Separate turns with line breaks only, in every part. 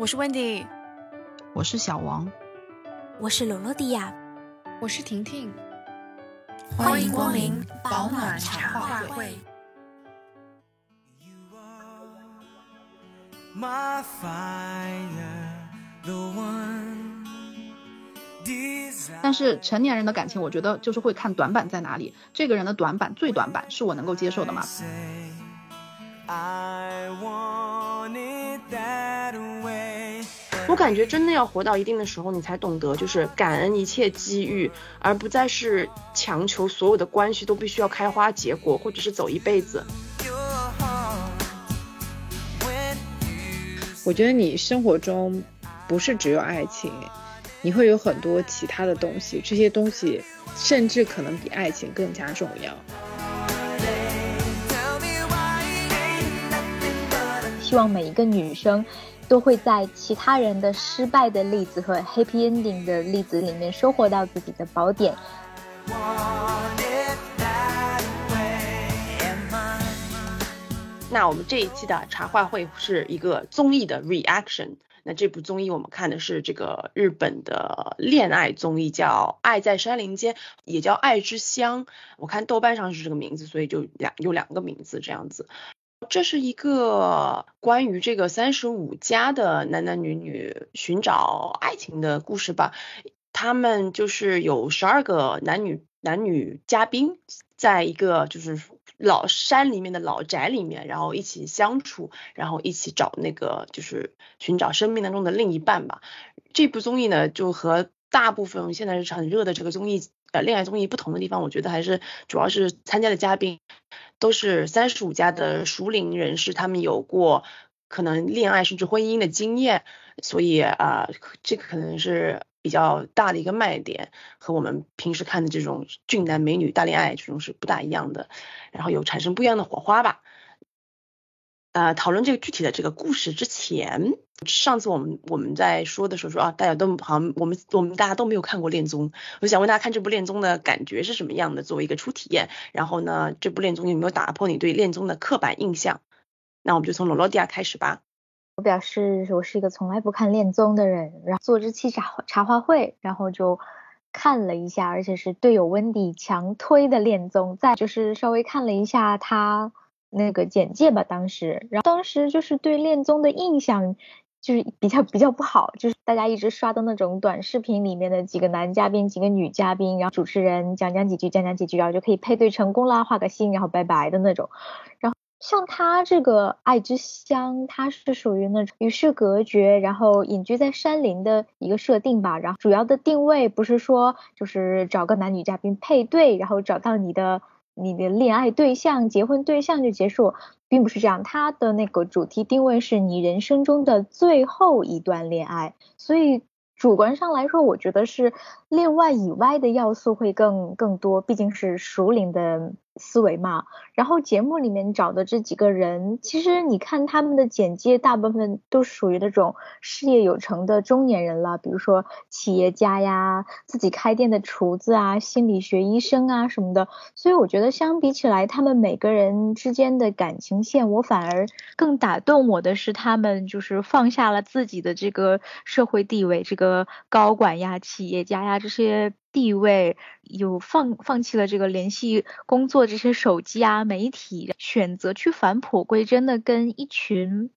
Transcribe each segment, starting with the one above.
我是 Wendy，
我是小王，
我是罗罗迪亚，
我是婷婷，
欢迎光临保暖茶话会。
但是成年人的感情，我觉得就是会看短板在哪里。这个人的短板最短板是我能够接受的吗？
我感觉真的要活到一定的时候，你才懂得就是感恩一切机遇，而不再是强求所有的关系都必须要开花结果，或者是走一辈子。
我觉得你生活中不是只有爱情，你会有很多其他的东西，这些东西甚至可能比爱情更加重要。
希望每一个女生。都会在其他人的失败的例子和 happy ending 的例子里面收获到自己的宝典。
那我们这一期的茶话会是一个综艺的 reaction。那这部综艺我们看的是这个日本的恋爱综艺，叫《爱在山林间》，也叫《爱之乡》。我看豆瓣上是这个名字，所以就两有两个名字这样子。这是一个关于这个三十五家的男男女女寻找爱情的故事吧。他们就是有十二个男女男女嘉宾，在一个就是老山里面的老宅里面，然后一起相处，然后一起找那个就是寻找生命当中的另一半吧。这部综艺呢，就和大部分现在是很热的这个综艺呃恋爱综艺不同的地方，我觉得还是主要是参加的嘉宾。都是三十五家的熟龄人士，他们有过可能恋爱甚至婚姻的经验，所以啊，这个可能是比较大的一个卖点，和我们平时看的这种俊男美女大恋爱这种是不大一样的，然后有产生不一样的火花吧。呃，讨论这个具体的这个故事之前，上次我们我们在说的时候说啊，大家都好像我们我们大家都没有看过恋综，我想问大家看这部恋综的感觉是什么样的，作为一个初体验。然后呢，这部恋综有没有打破你对恋综的刻板印象？那我们就从罗罗迪亚开始吧。
我表示我是一个从来不看恋综的人，然后做这期茶茶话会，然后就看了一下，而且是队友温迪强推的恋综，再就是稍微看了一下他。那个简介吧，当时，然后当时就是对恋综的印象就是比较比较不好，就是大家一直刷的那种短视频里面的几个男嘉宾，几个女嘉宾，然后主持人讲讲几句，讲讲几句，然后就可以配对成功啦，画个心，然后拜拜的那种。然后像他这个爱之乡，他是属于那种与世隔绝，然后隐居在山林的一个设定吧。然后主要的定位不是说就是找个男女嘉宾配对，然后找到你的。你的恋爱对象、结婚对象就结束，并不是这样。它的那个主题定位是你人生中的最后一段恋爱，所以主观上来说，我觉得是另外以外的要素会更更多，毕竟是熟龄的。思维嘛，然后节目里面找的这几个人，其实你看他们的简介，大部分都属于那种事业有成的中年人了，比如说企业家呀，自己开店的厨子啊，心理学医生啊什么的。所以我觉得相比起来，他们每个人之间的感情线，我反而更打动我的是他们就是放下了自己的这个社会地位，这个高管呀、企业家呀这些。地位有放放弃了这个联系工作这些手机啊媒体，选择去返璞归真的跟一群。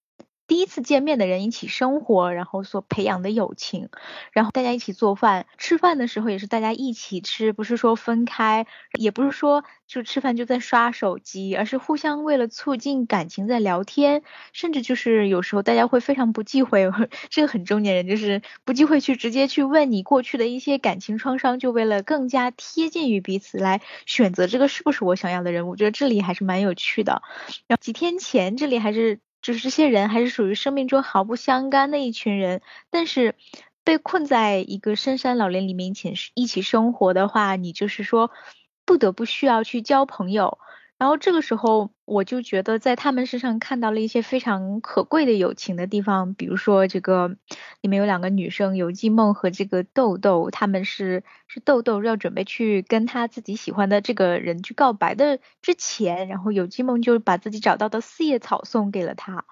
第一次见面的人一起生活，然后所培养的友情，然后大家一起做饭，吃饭的时候也是大家一起吃，不是说分开，也不是说就吃饭就在刷手机，而是互相为了促进感情在聊天，甚至就是有时候大家会非常不忌讳，这个很中年人就是不忌讳去直接去问你过去的一些感情创伤，就为了更加贴近于彼此来选择这个是不是我想要的人，我觉得这里还是蛮有趣的。然后几天前这里还是。就是这些人还是属于生命中毫不相干的一群人，但是被困在一个深山老林里面一起一起生活的话，你就是说不得不需要去交朋友。然后这个时候我就觉得在他们身上看到了一些非常可贵的友情的地方，比如说这个里面有两个女生，游记梦和这个豆豆，他们是是豆豆要准备去跟他自己喜欢的这个人去告白的之前，然后游记梦就把自己找到的四叶草送给了他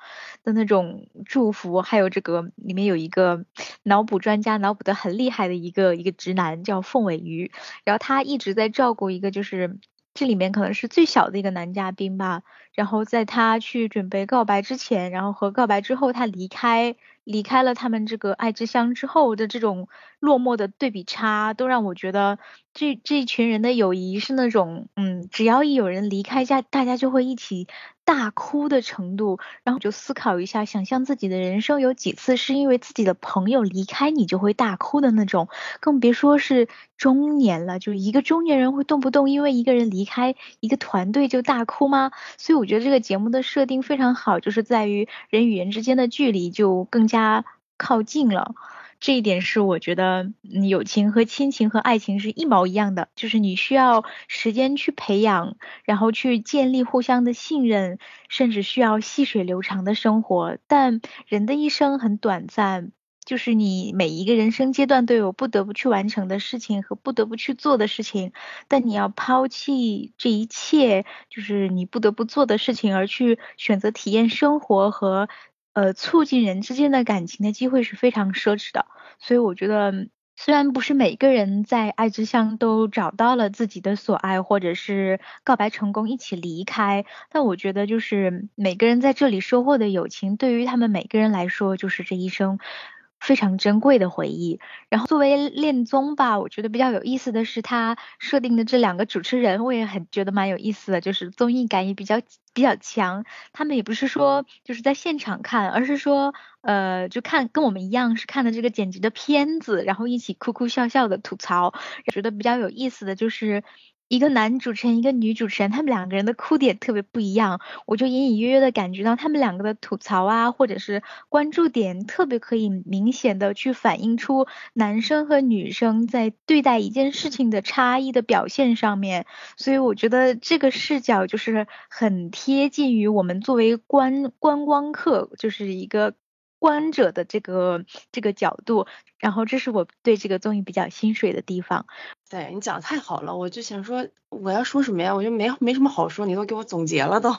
的那种祝福，还有这个里面有一个脑补专家脑补的很厉害的一个一个直男叫凤尾鱼，然后他一直在照顾一个就是。这里面可能是最小的一个男嘉宾吧，然后在他去准备告白之前，然后和告白之后，他离开离开了他们这个爱之乡之后的这种落寞的对比差，都让我觉得这这群人的友谊是那种，嗯，只要一有人离开家，大家就会一起。大哭的程度，然后就思考一下，想象自己的人生有几次是因为自己的朋友离开你就会大哭的那种，更别说是中年了，就一个中年人会动不动因为一个人离开一个团队就大哭吗？所以我觉得这个节目的设定非常好，就是在于人与人之间的距离就更加靠近了。这一点是我觉得友情和亲情和爱情是一毛一样的，就是你需要时间去培养，然后去建立互相的信任，甚至需要细水流长的生活。但人的一生很短暂，就是你每一个人生阶段都有不得不去完成的事情和不得不去做的事情，但你要抛弃这一切，就是你不得不做的事情，而去选择体验生活和。呃，促进人之间的感情的机会是非常奢侈的，所以我觉得，虽然不是每个人在爱之乡都找到了自己的所爱，或者是告白成功一起离开，但我觉得就是每个人在这里收获的友情，对于他们每个人来说，就是这一生。非常珍贵的回忆。然后作为恋综吧，我觉得比较有意思的是他设定的这两个主持人，我也很觉得蛮有意思的，就是综艺感也比较比较强。他们也不是说就是在现场看，而是说呃就看跟我们一样是看的这个剪辑的片子，然后一起哭哭笑笑的吐槽。觉得比较有意思的就是。一个男主持人，一个女主持人，他们两个人的哭点特别不一样，我就隐隐约约的感觉到他们两个的吐槽啊，或者是关注点特别可以明显的去反映出男生和女生在对待一件事情的差异的表现上面，所以我觉得这个视角就是很贴近于我们作为观观光客，就是一个。观者的这个这个角度，然后这是我对这个综艺比较心水的地方。
对你讲的太好了，我就想说我要说什么呀？我就没没什么好说，你都给我总结了都。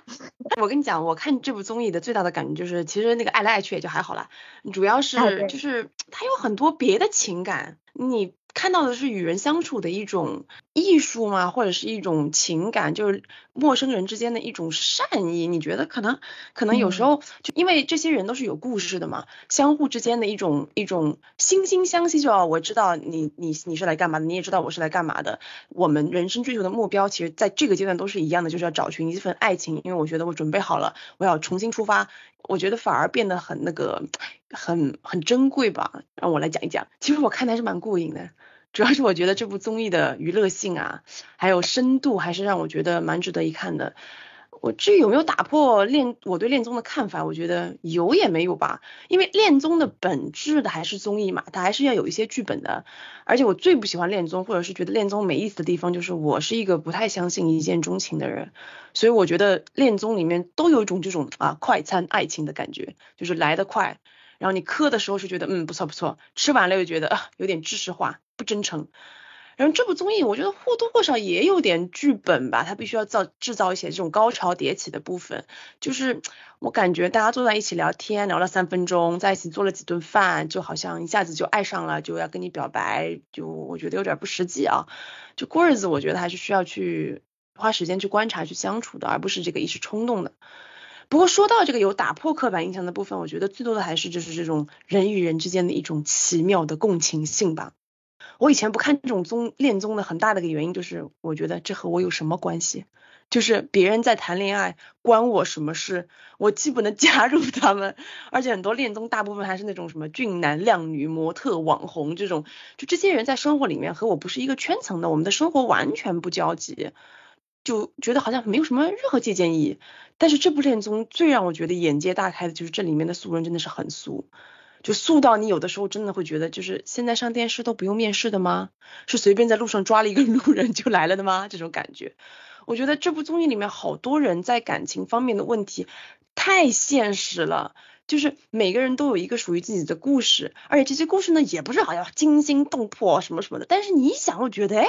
我跟你讲，我看这部综艺的最大的感觉就是，其实那个爱来爱去也就还好啦，主要是就是它有很多别的情感，你。看到的是与人相处的一种艺术嘛？或者是一种情感，就是陌生人之间的一种善意。你觉得可能可能有时候就因为这些人都是有故事的嘛，相互之间的一种一种惺惺相惜。就我知道你你你是来干嘛的，你也知道我是来干嘛的。我们人生追求的目标，其实在这个阶段都是一样的，就是要找寻一份爱情。因为我觉得我准备好了，我要重新出发。我觉得反而变得很那个，很很珍贵吧。让我来讲一讲，其实我看的还是蛮过瘾的，主要是我觉得这部综艺的娱乐性啊，还有深度，还是让我觉得蛮值得一看的。我至于有没有打破恋我对恋综的看法，我觉得有也没有吧，因为恋综的本质的还是综艺嘛，它还是要有一些剧本的。而且我最不喜欢恋综，或者是觉得恋综没意思的地方，就是我是一个不太相信一见钟情的人，所以我觉得恋综里面都有一种这种啊快餐爱情的感觉，就是来得快，然后你磕的时候是觉得嗯不错不错，吃完了又觉得啊有点知识化不真诚。然后这部综艺，我觉得或多或少也有点剧本吧，它必须要造制造一些这种高潮迭起的部分。就是我感觉大家坐在一起聊天，聊了三分钟，在一起做了几顿饭，就好像一下子就爱上了，就要跟你表白，就我觉得有点不实际啊。就过日子，我觉得还是需要去花时间去观察、去相处的，而不是这个一时冲动的。不过说到这个有打破刻板印象的部分，我觉得最多的还是就是这种人与人之间的一种奇妙的共情性吧。我以前不看这种综恋综的很大的一个原因就是，我觉得这和我有什么关系？就是别人在谈恋爱，关我什么事？我既不能 加入他们，而且很多恋综大部分还是那种什么俊男靓女、模特、网红这种，就这些人在生活里面和我不是一个圈层的，我们的生活完全不交集，就觉得好像没有什么任何借鉴意义。但是这部恋综最让我觉得眼界大开的就是这里面的素人真的是很俗。就素到你有的时候真的会觉得，就是现在上电视都不用面试的吗？是随便在路上抓了一个路人就来了的吗？这种感觉，我觉得这部综艺里面好多人在感情方面的问题太现实了，就是每个人都有一个属于自己的故事，而且这些故事呢也不是好像惊心动魄什么什么的，但是你一想又觉得，哎，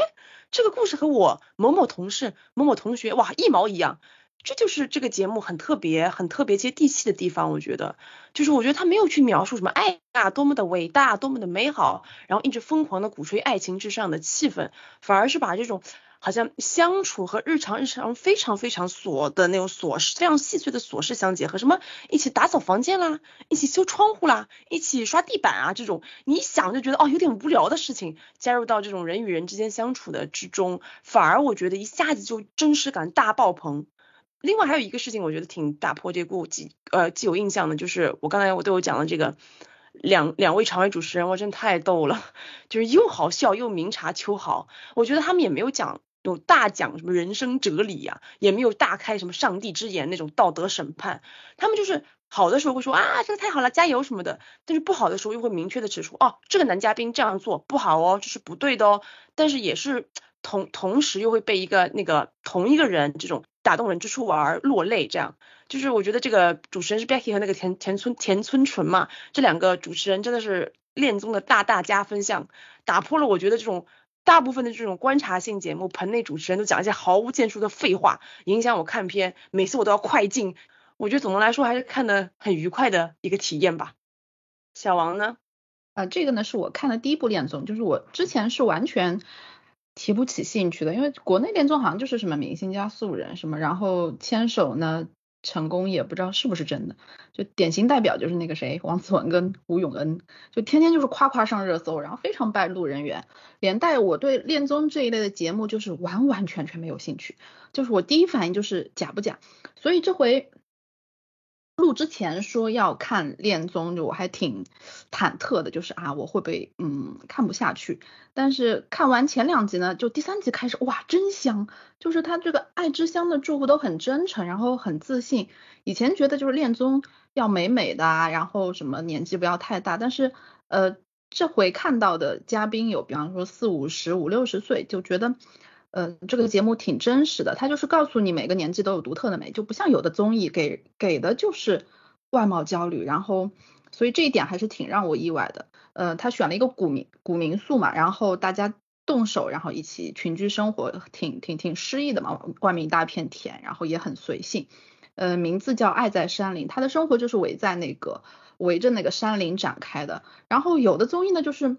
这个故事和我某某同事、某某同学哇一毛一样。这就是这个节目很特别、很特别接地气的地方，我觉得，就是我觉得他没有去描述什么爱啊多么的伟大、多么的美好，然后一直疯狂的鼓吹爱情至上的气氛，反而是把这种好像相处和日常日常非常非常琐的那种琐事、非常细碎的琐事相结合，什么一起打扫房间啦，一起修窗户啦，一起刷地板啊，这种你一想就觉得哦有点无聊的事情，加入到这种人与人之间相处的之中，反而我觉得一下子就真实感大爆棚。另外还有一个事情，我觉得挺打破这个既呃既有印象的，就是我刚才我对我讲的这个两两位常委主持人，我真太逗了，就是又好笑又明察秋毫。我觉得他们也没有讲有大讲什么人生哲理呀，也没有大开什么上帝之眼那种道德审判。他们就是好的时候会说啊这个太好了加油什么的，但是不好的时候又会明确的指出哦这个男嘉宾这样做不好哦，这是不对的哦。但是也是同同时又会被一个那个同一个人这种。打动人之处而落泪，这样就是我觉得这个主持人是 Becky 和那个田田村田村纯嘛，这两个主持人真的是恋综的大大加分项，打破了我觉得这种大部分的这种观察性节目棚内主持人都讲一些毫无建树的废话，影响我看片，每次我都要快进。我觉得总的来说还是看的很愉快的一个体验吧。小王呢？
啊，这个呢是我看的第一部恋综，就是我之前是完全。提不起兴趣的，因为国内恋综好像就是什么明星加素人什么，然后牵手呢成功也不知道是不是真的，就典型代表就是那个谁王子文跟吴永恩，就天天就是夸夸上热搜，然后非常败路人缘，连带我对恋综这一类的节目就是完完全全没有兴趣，就是我第一反应就是假不假，所以这回。录之前说要看恋综，就我还挺忐忑的，就是啊，我会不会嗯看不下去？但是看完前两集呢，就第三集开始，哇，真香！就是他这个爱之香的祝福都很真诚，然后很自信。以前觉得就是恋综要美美的啊，然后什么年纪不要太大，但是呃，这回看到的嘉宾有，比方说四五十、五六十岁，就觉得。嗯，这个节目挺真实的，它就是告诉你每个年纪都有独特的美，就不像有的综艺给给的就是外貌焦虑，然后所以这一点还是挺让我意外的。呃，他选了一个古民古民宿嘛，然后大家动手，然后一起群居生活，挺挺挺诗意的嘛，外面一大片田，然后也很随性。呃，名字叫爱在山林，他的生活就是围在那个围着那个山林展开的。然后有的综艺呢，就是。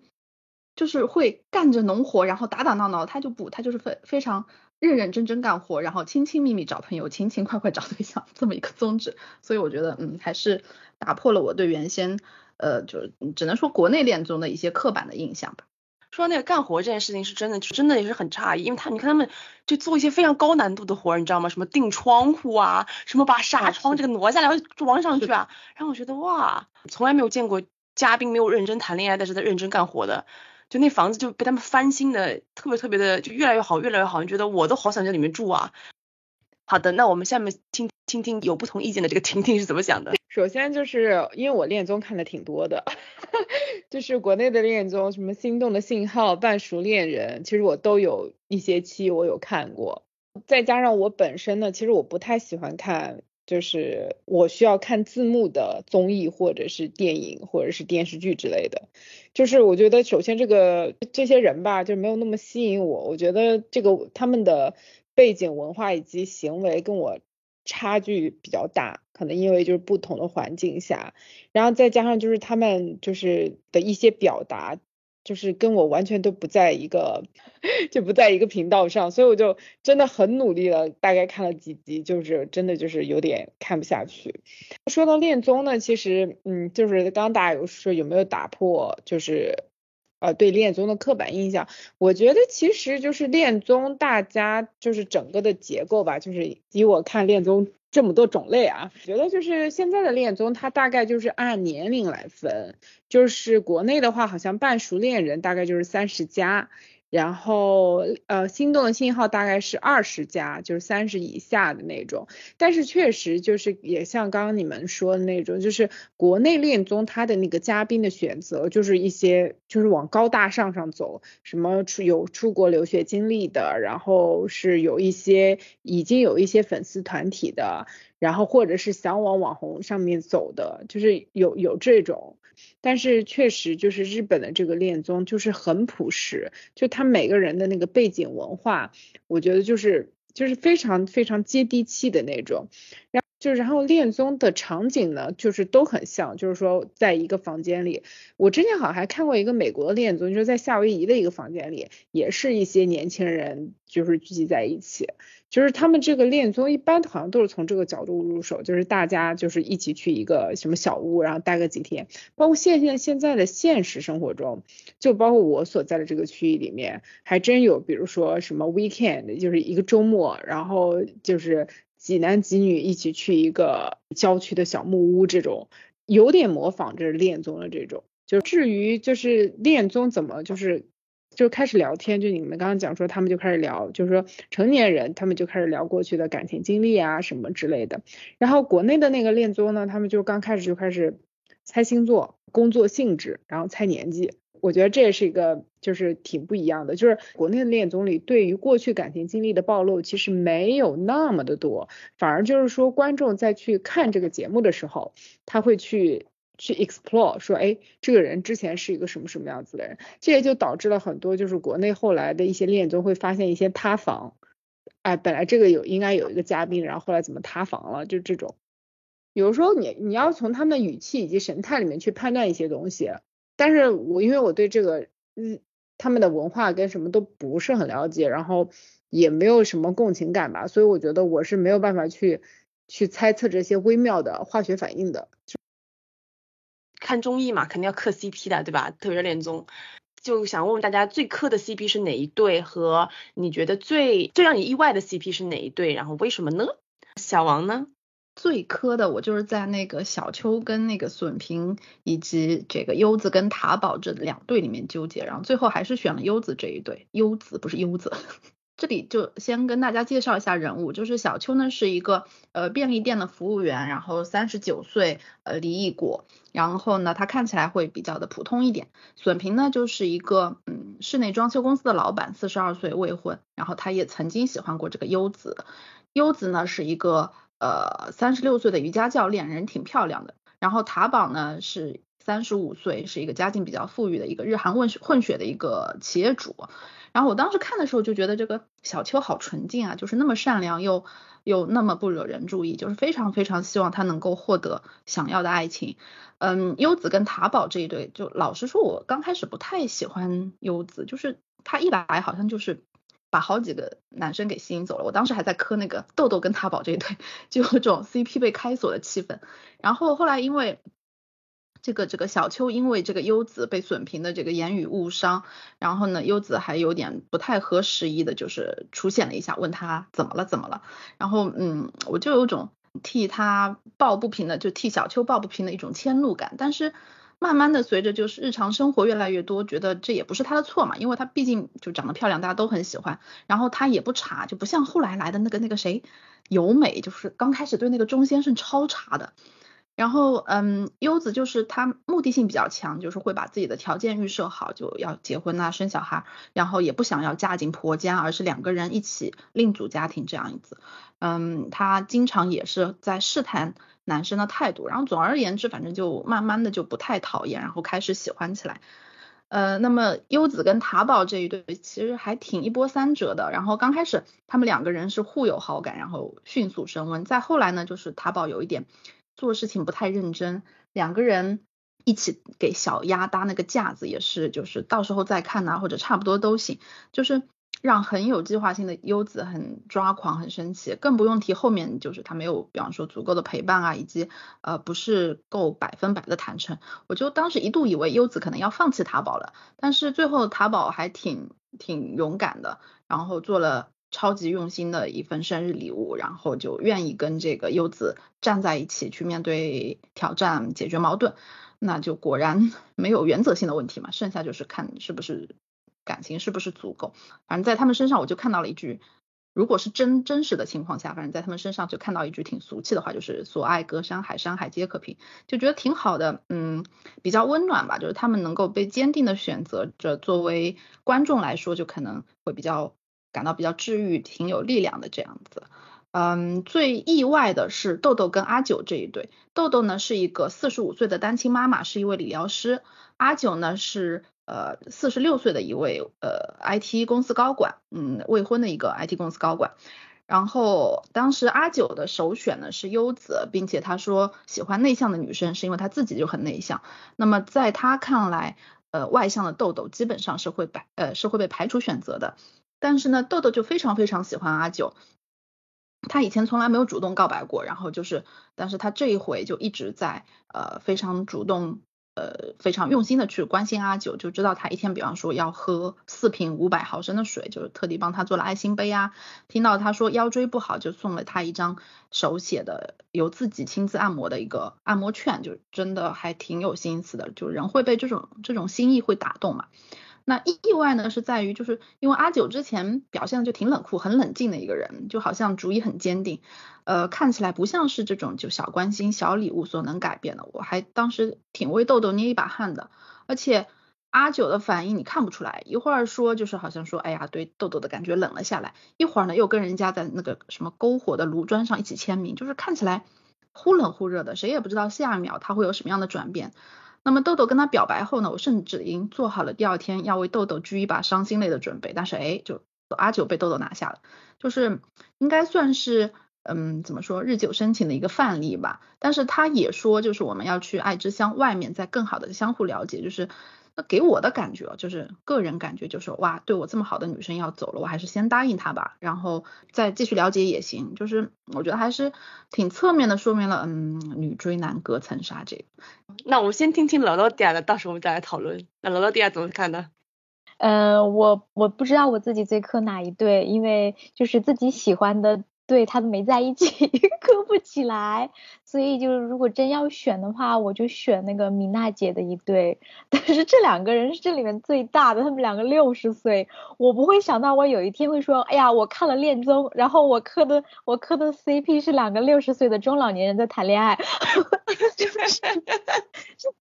就是会干着农活，然后打打闹闹，他就不，他就是非非常认认真真干活，然后亲亲密密找朋友，勤勤快快找对象 这么一个宗旨。所以我觉得，嗯，还是打破了我对原先，呃，就是只能说国内恋综的一些刻板的印象吧。
说那个干活这件事情是真的，真的也是很诧异，因为他你看他们就做一些非常高难度的活，你知道吗？什么钉窗户啊，什么把纱窗这个挪下来装上去啊，然后我觉得哇，从来没有见过嘉宾没有认真谈恋爱，但是在认真干活的。就那房子就被他们翻新的特别特别的就越来越好越来越好，你觉得我都好想在里面住啊。好的，那我们下面听听听有不同意见的这个婷婷是怎么想的。
首先就是因为我恋综看的挺多的，就是国内的恋综，什么心动的信号、半熟恋人，其实我都有一些期我有看过。再加上我本身呢，其实我不太喜欢看。就是我需要看字幕的综艺或者是电影或者是电视剧之类的，就是我觉得首先这个这些人吧，就没有那么吸引我。我觉得这个他们的背景文化以及行为跟我差距比较大，可能因为就是不同的环境下，然后再加上就是他们就是的一些表达。就是跟我完全都不在一个，就不在一个频道上，所以我就真的很努力了，大概看了几集，就是真的就是有点看不下去。说到恋综呢，其实嗯，就是刚刚大家有说有没有打破，就是呃对恋综的刻板印象，我觉得其实就是恋综大家就是整个的结构吧，就是以我看恋综。这么多种类啊，觉得就是现在的恋综，它大概就是按年龄来分，就是国内的话，好像半熟恋人大概就是三十加，然后呃，心动的信号大概是二十加，就是三十以下的那种。但是确实就是也像刚刚你们说的那种，就是国内恋综它的那个嘉宾的选择，就是一些就是往高大上上走，什么出有出国留学经历的，然后是有一些已经有一些粉丝团体的，然后或者是想往网红上面走的，就是有有这种。但是确实就是日本的这个恋综就是很朴实，就他每个人的那个背景文化，我觉得就是就是非常非常接地气的那种。就是然后恋综的场景呢，就是都很像，就是说在一个房间里。我之前好像还看过一个美国的恋综，就是在夏威夷的一个房间里，也是一些年轻人就是聚集在一起。就是他们这个恋综一般好像都是从这个角度入手，就是大家就是一起去一个什么小屋，然后待个几天。包括现现现在的现实生活中，就包括我所在的这个区域里面，还真有，比如说什么 weekend，就是一个周末，然后就是几男几女一起去一个郊区的小木屋，这种有点模仿着恋综的这种。就至于就是恋综怎么就是。就开始聊天，就你们刚刚讲说，他们就开始聊，就是说成年人他们就开始聊过去的感情经历啊什么之类的。然后国内的那个恋综呢，他们就刚开始就开始猜星座、工作性质，然后猜年纪。我觉得这也是一个就是挺不一样的，就是国内的恋综里对于过去感情经历的暴露其实没有那么的多，反而就是说观众在去看这个节目的时候，他会去。去 explore 说，哎，这个人之前是一个什么什么样子的人，这也就导致了很多就是国内后来的一些恋综会发现一些塌房，哎，本来这个有应该有一个嘉宾，然后后来怎么塌房了，就这种。有时候你你要从他们的语气以及神态里面去判断一些东西，但是我因为我对这个嗯他们的文化跟什么都不是很了解，然后也没有什么共情感吧，所以我觉得我是没有办法去去猜测这些微妙的化学反应的。
看综艺嘛，肯定要磕 CP 的，对吧？特别是恋综，就想问问大家，最磕的 CP 是哪一对？和你觉得最最让你意外的 CP 是哪一对？然后为什么呢？小王呢？
最磕的我就是在那个小秋跟那个笋平以及这个优子跟塔宝这两对里面纠结，然后最后还是选了优子这一对。优子不是优子。这里就先跟大家介绍一下人物，就是小秋呢是一个呃便利店的服务员，然后三十九岁，呃离异过，然后呢他看起来会比较的普通一点。笋平呢就是一个嗯室内装修公司的老板，四十二岁未婚，然后他也曾经喜欢过这个优子。优子呢是一个呃三十六岁的瑜伽教练，人挺漂亮的。然后塔宝呢是三十五岁，是一个家境比较富裕的一个日韩混血混血的一个企业主。然后我当时看的时候就觉得这个小秋好纯净啊，就是那么善良又又那么不惹人注意，就是非常非常希望他能够获得想要的爱情。嗯，优子跟塔宝这一对，就老实说，我刚开始不太喜欢优子，就是他一来好像就是把好几个男生给吸引走了。我当时还在磕那个豆豆跟塔宝这一对，就有种 CP 被开锁的气氛。然后后来因为。这个这个小秋因为这个优子被损平的这个言语误伤，然后呢，优子还有点不太合时宜的，就是出现了一下，问他怎么了怎么了，然后嗯，我就有种替他抱不平的，就替小秋抱不平的一种迁怒感。但是慢慢的随着就是日常生活越来越多，觉得这也不是他的错嘛，因为他毕竟就长得漂亮，大家都很喜欢，然后他也不查，就不像后来来的那个那个谁由美，就是刚开始对那个钟先生超差的。然后，嗯，优子就是他目的性比较强，就是会把自己的条件预设好，就要结婚啊，生小孩，然后也不想要嫁进婆家，而是两个人一起另组家庭这样子。嗯，他经常也是在试探男生的态度，然后总而言之，反正就慢慢的就不太讨厌，然后开始喜欢起来。呃，那么优子跟塔宝这一对其实还挺一波三折的，然后刚开始他们两个人是互有好感，然后迅速升温，再后来呢，就是塔宝有一点。做事情不太认真，两个人一起给小鸭搭那个架子也是，就是到时候再看呐，或者差不多都行，就是让很有计划性的优子很抓狂、很生气，更不用提后面就是他没有，比方说足够的陪伴啊，以及呃不是够百分百的坦诚，我就当时一度以为优子可能要放弃塔宝了，但是最后塔宝还挺挺勇敢的，然后做了。超级用心的一份生日礼物，然后就愿意跟这个优子站在一起去面对挑战、解决矛盾，那就果然 没有原则性的问题嘛，剩下就是看是不是感情是不是足够。反正在他们身上我就看到了一句，如果是真真实的情况下，反正在他们身上就看到一句挺俗气的话，就是所爱隔山海，山海皆可平，就觉得挺好的，嗯，比较温暖吧。就是他们能够被坚定的选择着，作为观众来说，就可能会比较感到比较治愈，挺有力量的这样子。嗯，最意外的是豆豆跟阿九这一对。豆豆呢是一个四十五岁的单亲妈妈，是一位理疗师。阿九呢是呃四十六岁的一位呃 IT 公司高管，嗯，未婚的一个 IT 公司高管。然后当时阿九的首选呢是优子，并且他说喜欢内向的女生是因为他自己就很内向。那么在他看来，呃，外向的豆豆基本上是会排呃是会被排除选择的。但是呢，豆豆就非常非常喜欢阿九。他以前从来没有主动告白过，然后就是，但是他这一回就一直在呃非常主动呃非常用心的去关心阿九，就知道他一天比方说要喝四瓶五百毫升的水，就是特地帮他做了爱心杯啊。听到他说腰椎不好，就送了他一张手写的由自己亲自按摩的一个按摩券，就真的还挺有心思的，就人会被这种这种心意会打动嘛。那意外呢，是在于就是因为阿九之前表现的就挺冷酷、很冷静的一个人，就好像主意很坚定，呃，看起来不像是这种就小关心、小礼物所能改变的。我还当时挺为豆豆捏一把汗的，而且阿九的反应你看不出来，一会儿说就是好像说，哎呀，对豆豆的感觉冷了下来，一会儿呢又跟人家在那个什么篝火的炉砖上一起签名，就是看起来忽冷忽热的，谁也不知道下一秒他会有什么样的转变。那么豆豆跟他表白后呢，我甚至已经做好了第二天要为豆豆掬一把伤心泪的准备，但是哎，就阿九被豆豆拿下了，就是应该算是嗯怎么说日久生情的一个范例吧。但是他也说，就是我们要去爱之乡外面再更好的相互了解，就是。那给我的感觉就是个人感觉就是哇，对我这么好的女生要走了，我还是先答应她吧，然后再继续了解也行。就是我觉得还是挺侧面的说明了，嗯，女追男隔层纱这个。
那我们先听听劳劳迪亚的，到时候我们再来讨论。那劳劳迪亚怎么看呢？
呃，我我不知道我自己最磕哪一对，因为就是自己喜欢的。对他都没在一起，磕不起来，所以就是如果真要选的话，我就选那个米娜姐的一对。但是这两个人是这里面最大的，他们两个六十岁，我不会想到我有一天会说，哎呀，我看了恋综，然后我磕的我磕的 CP 是两个六十岁的中老年人在谈恋爱，真的是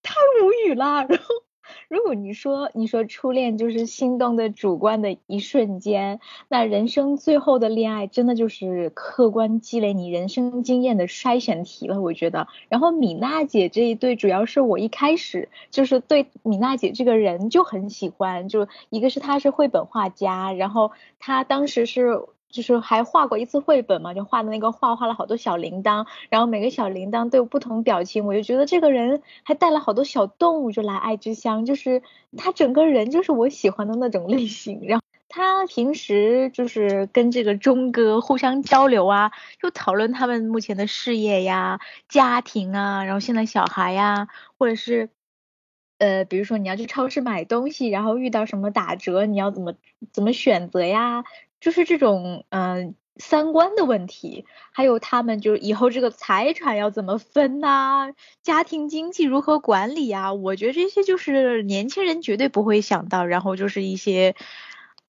太无语了。然后。如果你说你说初恋就是心动的主观的一瞬间，那人生最后的恋爱真的就是客观积累你人生经验的筛选题了，我觉得。然后米娜姐这一对，主要是我一开始就是对米娜姐这个人就很喜欢，就一个是她是绘本画家，然后她当时是。就是还画过一次绘本嘛，就画的那个画画了好多小铃铛，然后每个小铃铛都有不同表情，我就觉得这个人还带了好多小动物，就来爱之乡，就是他整个人就是我喜欢的那种类型。然后他平时就是跟这个钟哥互相交流啊，就讨论他们目前的事业呀、家庭啊，然后现在小孩呀，或者是呃，比如说你要去超市买东西，然后遇到什么打折，你要怎么怎么选择呀？就是这种嗯三观的问题，还有他们就是以后这个财产要怎么分呐，家庭经济如何管理啊？我觉得这些就是年轻人绝对不会想到，然后就是一些。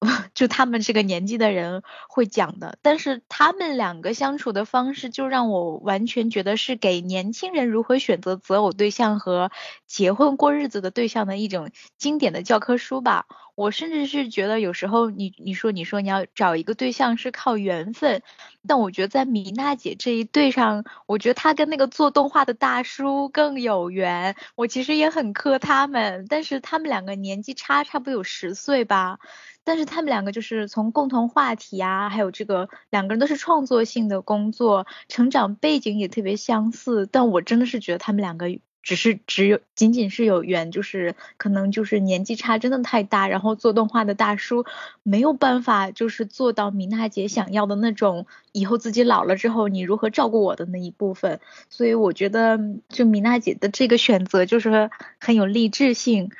就他们这个年纪的人会讲的，但是他们两个相处的方式就让我完全觉得是给年轻人如何选择择偶对象和结婚过日子的对象的一种经典的教科书吧。我甚至是觉得有时候你你说你说你要找一个对象是靠缘分，但我觉得在米娜姐这一对上，我觉得她跟那个做动画的大叔更有缘。我其实也很磕他们，但是他们两个年纪差差不多有十岁吧。但是他们两个就是从共同话题啊，还有这个两个人都是创作性的工作，成长背景也特别相似。但我真的是觉得他们两个只是只有仅仅是有缘，就是可能就是年纪差真的太大，然后做动画的大叔没有办法就是做到米娜姐想要的那种以后自己老了之后你如何照顾我的那一部分。所以我觉得就米娜姐的这个选择就是很有励志性。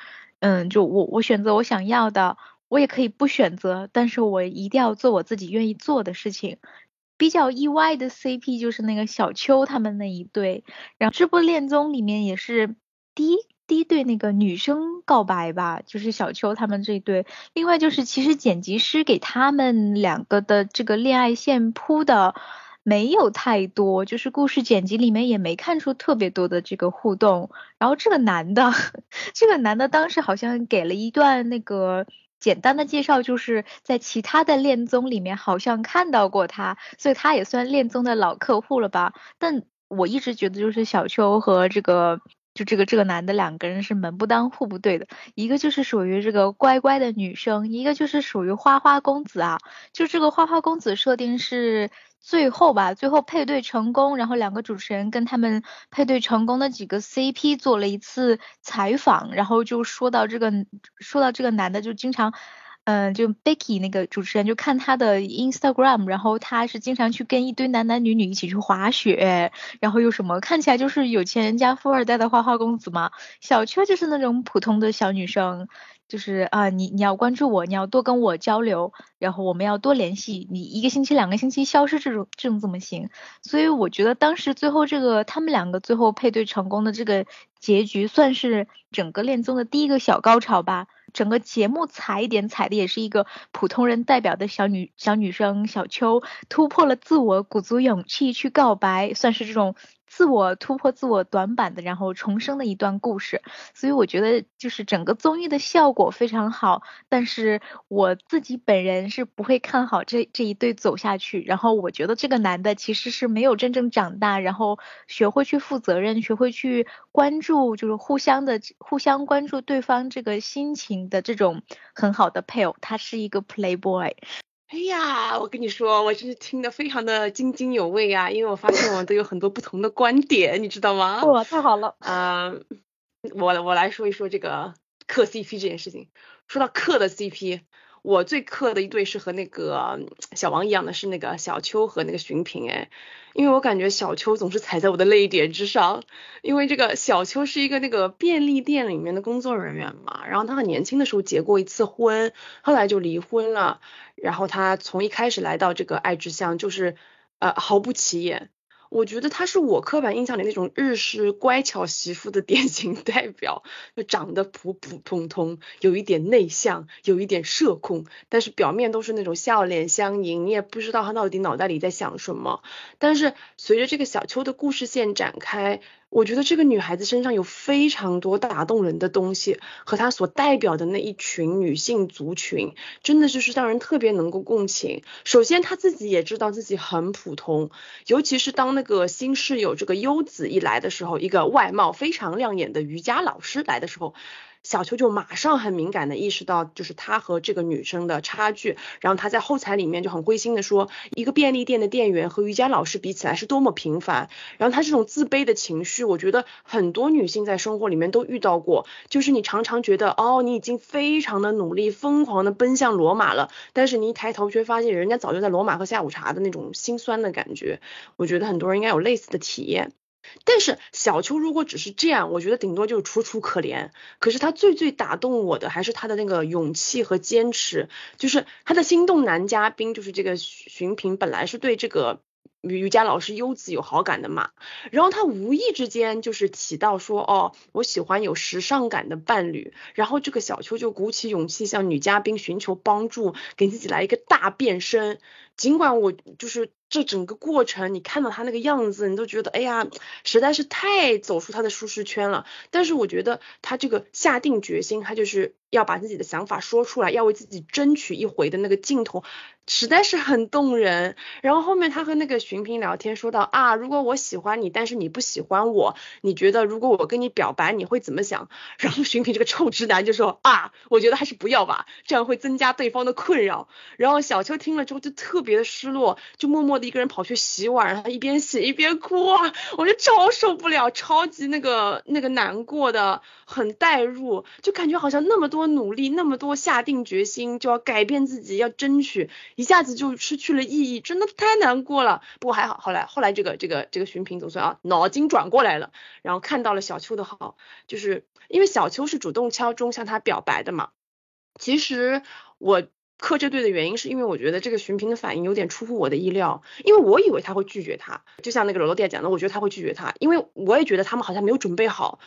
嗯，就我我选择我想要的。我也可以不选择，但是我一定要做我自己愿意做的事情。比较意外的 CP 就是那个小秋他们那一对，然后这部恋综里面也是第一第一对那个女生告白吧，就是小秋他们这一对。另外就是其实剪辑师给他们两个的这个恋爱线铺的没有太多，就是故事剪辑里面也没看出特别多的这个互动。然后这个男的，这个男的当时好像给了一段那个。简单的介绍就是在其他的恋综里面好像看到过他，所以他也算恋综的老客户了吧。但我一直觉得就是小秋和这个就这个这个男的两个人是门不当户不对的，一个就是属于这个乖乖的女生，一个就是属于花花公子啊。就这个花花公子设定是。最后吧，最后配对成功，然后两个主持人跟他们配对成功的几个 CP 做了一次采访，然后就说到这个，说到这个男的就经常，嗯，就 Becky 那个主持人就看他的 Instagram，然后他是经常去跟一堆男男女女一起去滑雪，然后又什么看起来就是有钱人家富二代的花花公子嘛，小邱就是那种普通的小女生。就是啊，你你要关注我，你要多跟我交流，然后我们要多联系。你一个星期、两个星期消失这种这种怎么行？所以我觉得当时最后这个他们两个最后配对成功的这个结局，算是整个恋综的第一个小高潮吧。整个节目踩点踩的也是一个普通人代表的小女小女生小秋突破了自我，鼓足勇气去告白，算是这种。自我突破、自我短板的，然后重生的一段故事，所以我觉得就是整个综艺的效果非常好，但是我自己本人是不会看好这这一对走下去。然后我觉得这个男的其实是没有真正长大，然后学会去负责任，学会去关注，就是互相的互相关注对方这个心情的这种很好的配偶，他是一个 playboy。
哎呀，我跟你说，我真是听得非常的津津有味啊，因为我发现我们都有很多不同的观点，你知道吗？
哇，太好了。
嗯，我我来说一说这个磕 CP 这件事情。说到磕的 CP。我最磕的一对是和那个小王一样的，是那个小秋和那个寻平哎，因为我感觉小秋总是踩在我的泪点之上，因为这个小秋是一个那个便利店里面的工作人员嘛，然后他很年轻的时候结过一次婚，后来就离婚了，然后他从一开始来到这个爱之乡就是呃毫不起眼。我觉得她是我刻板印象里那种日式乖巧媳妇的典型代表，就长得普普通通，有一点内向，有一点社恐，但是表面都是那种笑脸相迎，你也不知道她到底脑袋里在想什么。但是随着这个小秋的故事线展开。我觉得这个女孩子身上有非常多打动人的东西，和她所代表的那一群女性族群，真的就是让人特别能够共情。首先，她自己也知道自己很普通，尤其是当那个新室友这个优子一来的时候，一个外貌非常亮眼的瑜伽老师来的时候。小秋就马上很敏感的意识到，就是他和这个女生的差距，然后他在后台里面就很灰心的说，一个便利店的店员和瑜伽老师比起来是多么平凡。然后他这种自卑的情绪，我觉得很多女性在生活里面都遇到过，就是你常常觉得，哦，你已经非常的努力，疯狂的奔向罗马了，但是你一抬头却发现人家早就在罗马喝下午茶的那种心酸的感觉。我觉得很多人应该有类似的体验。但是小秋如果只是这样，我觉得顶多就是楚楚可怜。可是他最最打动我的还是他的那个勇气和坚持，就是他的心动男嘉宾，就是这个寻平，本来是对这个瑜伽老师优子有好感的嘛。然后他无意之间就是提到说，哦，我喜欢有时尚感的伴侣。然后这个小秋就鼓起勇气向女嘉宾寻求帮助，给自己来一个大变身。尽管我就是。这整个过程，你看到他那个样子，你都觉得哎呀，实在是太走出他的舒适圈了。但是我觉得他这个下定决心，他就是要把自己的想法说出来，要为自己争取一回的那个镜头，实在是很动人。然后后面他和那个寻平聊天，说到啊，如果我喜欢你，但是你不喜欢我，你觉得如果我跟你表白，你会怎么想？然后寻平这个臭直男就说啊，我觉得还是不要吧，这样会增加对方的困扰。然后小秋听了之后就特别的失落，就默默。一个人跑去洗碗，然后一边洗一边哭，我就超受不了，超级那个那个难过的，很代入，就感觉好像那么多努力，那么多下定决心就要改变自己，要争取，一下子就失去了意义，真的太难过了。不过还好，后来后来这个这个这个寻平总算啊脑筋转过来了，然后看到了小秋的好，就是因为小秋是主动敲钟向他表白的嘛。其实我。克这对的原因是因为我觉得这个寻平的反应有点出乎我的意料，因为我以为他会拒绝他，就像那个罗罗店讲的，我觉得他会拒绝他，因为我也觉得他们好像没有准备好。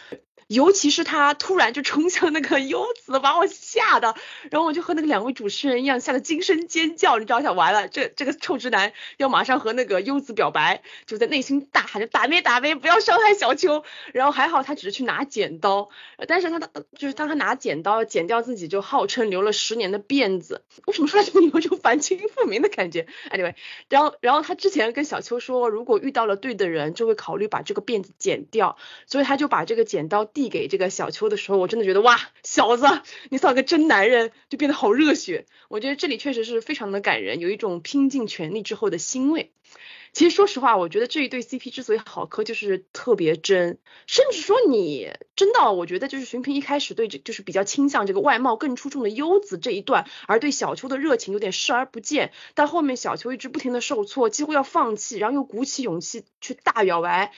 尤其是他突然就冲向那个优子，把我吓的，然后我就和那个两位主持人一样，吓得惊声尖叫。你知道，想完了，这这个臭直男要马上和那个优子表白，就在内心大喊着打咩打咩，不要伤害小秋。然后还好他只是去拿剪刀，但是他的就是当他拿剪刀剪掉自己就号称留了十年的辫子，为什么说来这么有种反清复明的感觉？Anyway，然后然后他之前跟小秋说，如果遇到了对的人，就会考虑把这个辫子剪掉，所以他就把这个剪刀。递给这个小秋的时候，我真的觉得哇，小子，你算个真男人，就变得好热血。我觉得这里确实是非常的感人，有一种拼尽全力之后的欣慰。其实说实话，我觉得这一对 CP 之所以好磕，就是特别真，甚至说你真到，我觉得就是寻平一开始对这就是比较倾向这个外貌更出众的优子这一段，而对小秋的热情有点视而不见。但后面小秋一直不停的受挫，几乎要放弃，然后又鼓起勇气去大表白。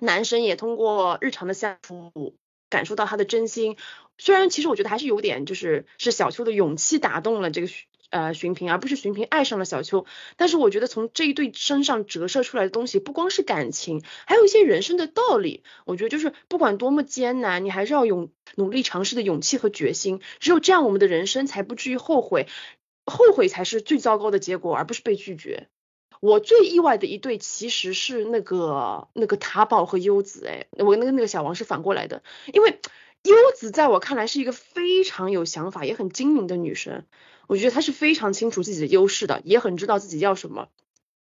男生也通过日常的相处感受到他的真心，虽然其实我觉得还是有点就是是小秋的勇气打动了这个呃寻平，而不是寻平爱上了小秋。但是我觉得从这一对身上折射出来的东西，不光是感情，还有一些人生的道理。我觉得就是不管多么艰难，你还是要有努力尝试的勇气和决心。只有这样，我们的人生才不至于后悔，后悔才是最糟糕的结果，而不是被拒绝。我最意外的一对其实是那个那个塔宝和优子，哎，我那个那个小王是反过来的，因为优子在我看来是一个非常有想法也很精明的女生，我觉得她是非常清楚自己的优势的，也很知道自己要什么。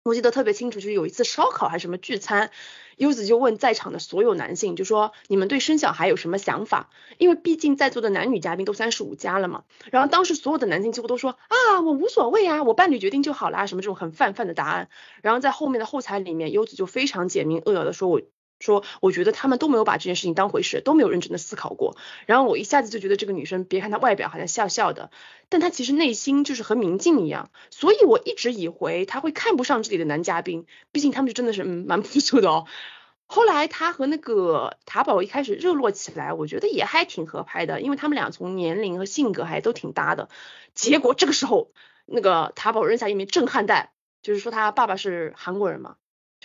我记得特别清楚，就是有一次烧烤还是什么聚餐，优子就问在场的所有男性，就说你们对生小孩有什么想法？因为毕竟在座的男女嘉宾都三十五加了嘛。然后当时所有的男性几乎都说啊，我无所谓啊，我伴侣决定就好啦，什么这种很泛泛的答案。然后在后面的后台里面，优子就非常简明扼要的说，我。说，我觉得他们都没有把这件事情当回事，都没有认真的思考过。然后我一下子就觉得这个女生，别看她外表好像笑笑的，但她其实内心就是和明镜一样。所以我一直以为她会看不上这里的男嘉宾，毕竟他们就真的是嗯蛮朴素的哦。后来她和那个塔宝一开始热络起来，我觉得也还挺合拍的，因为他们俩从年龄和性格还都挺搭的。结果这个时候，那个塔宝扔下一枚震撼弹，就是说他爸爸是韩国人嘛。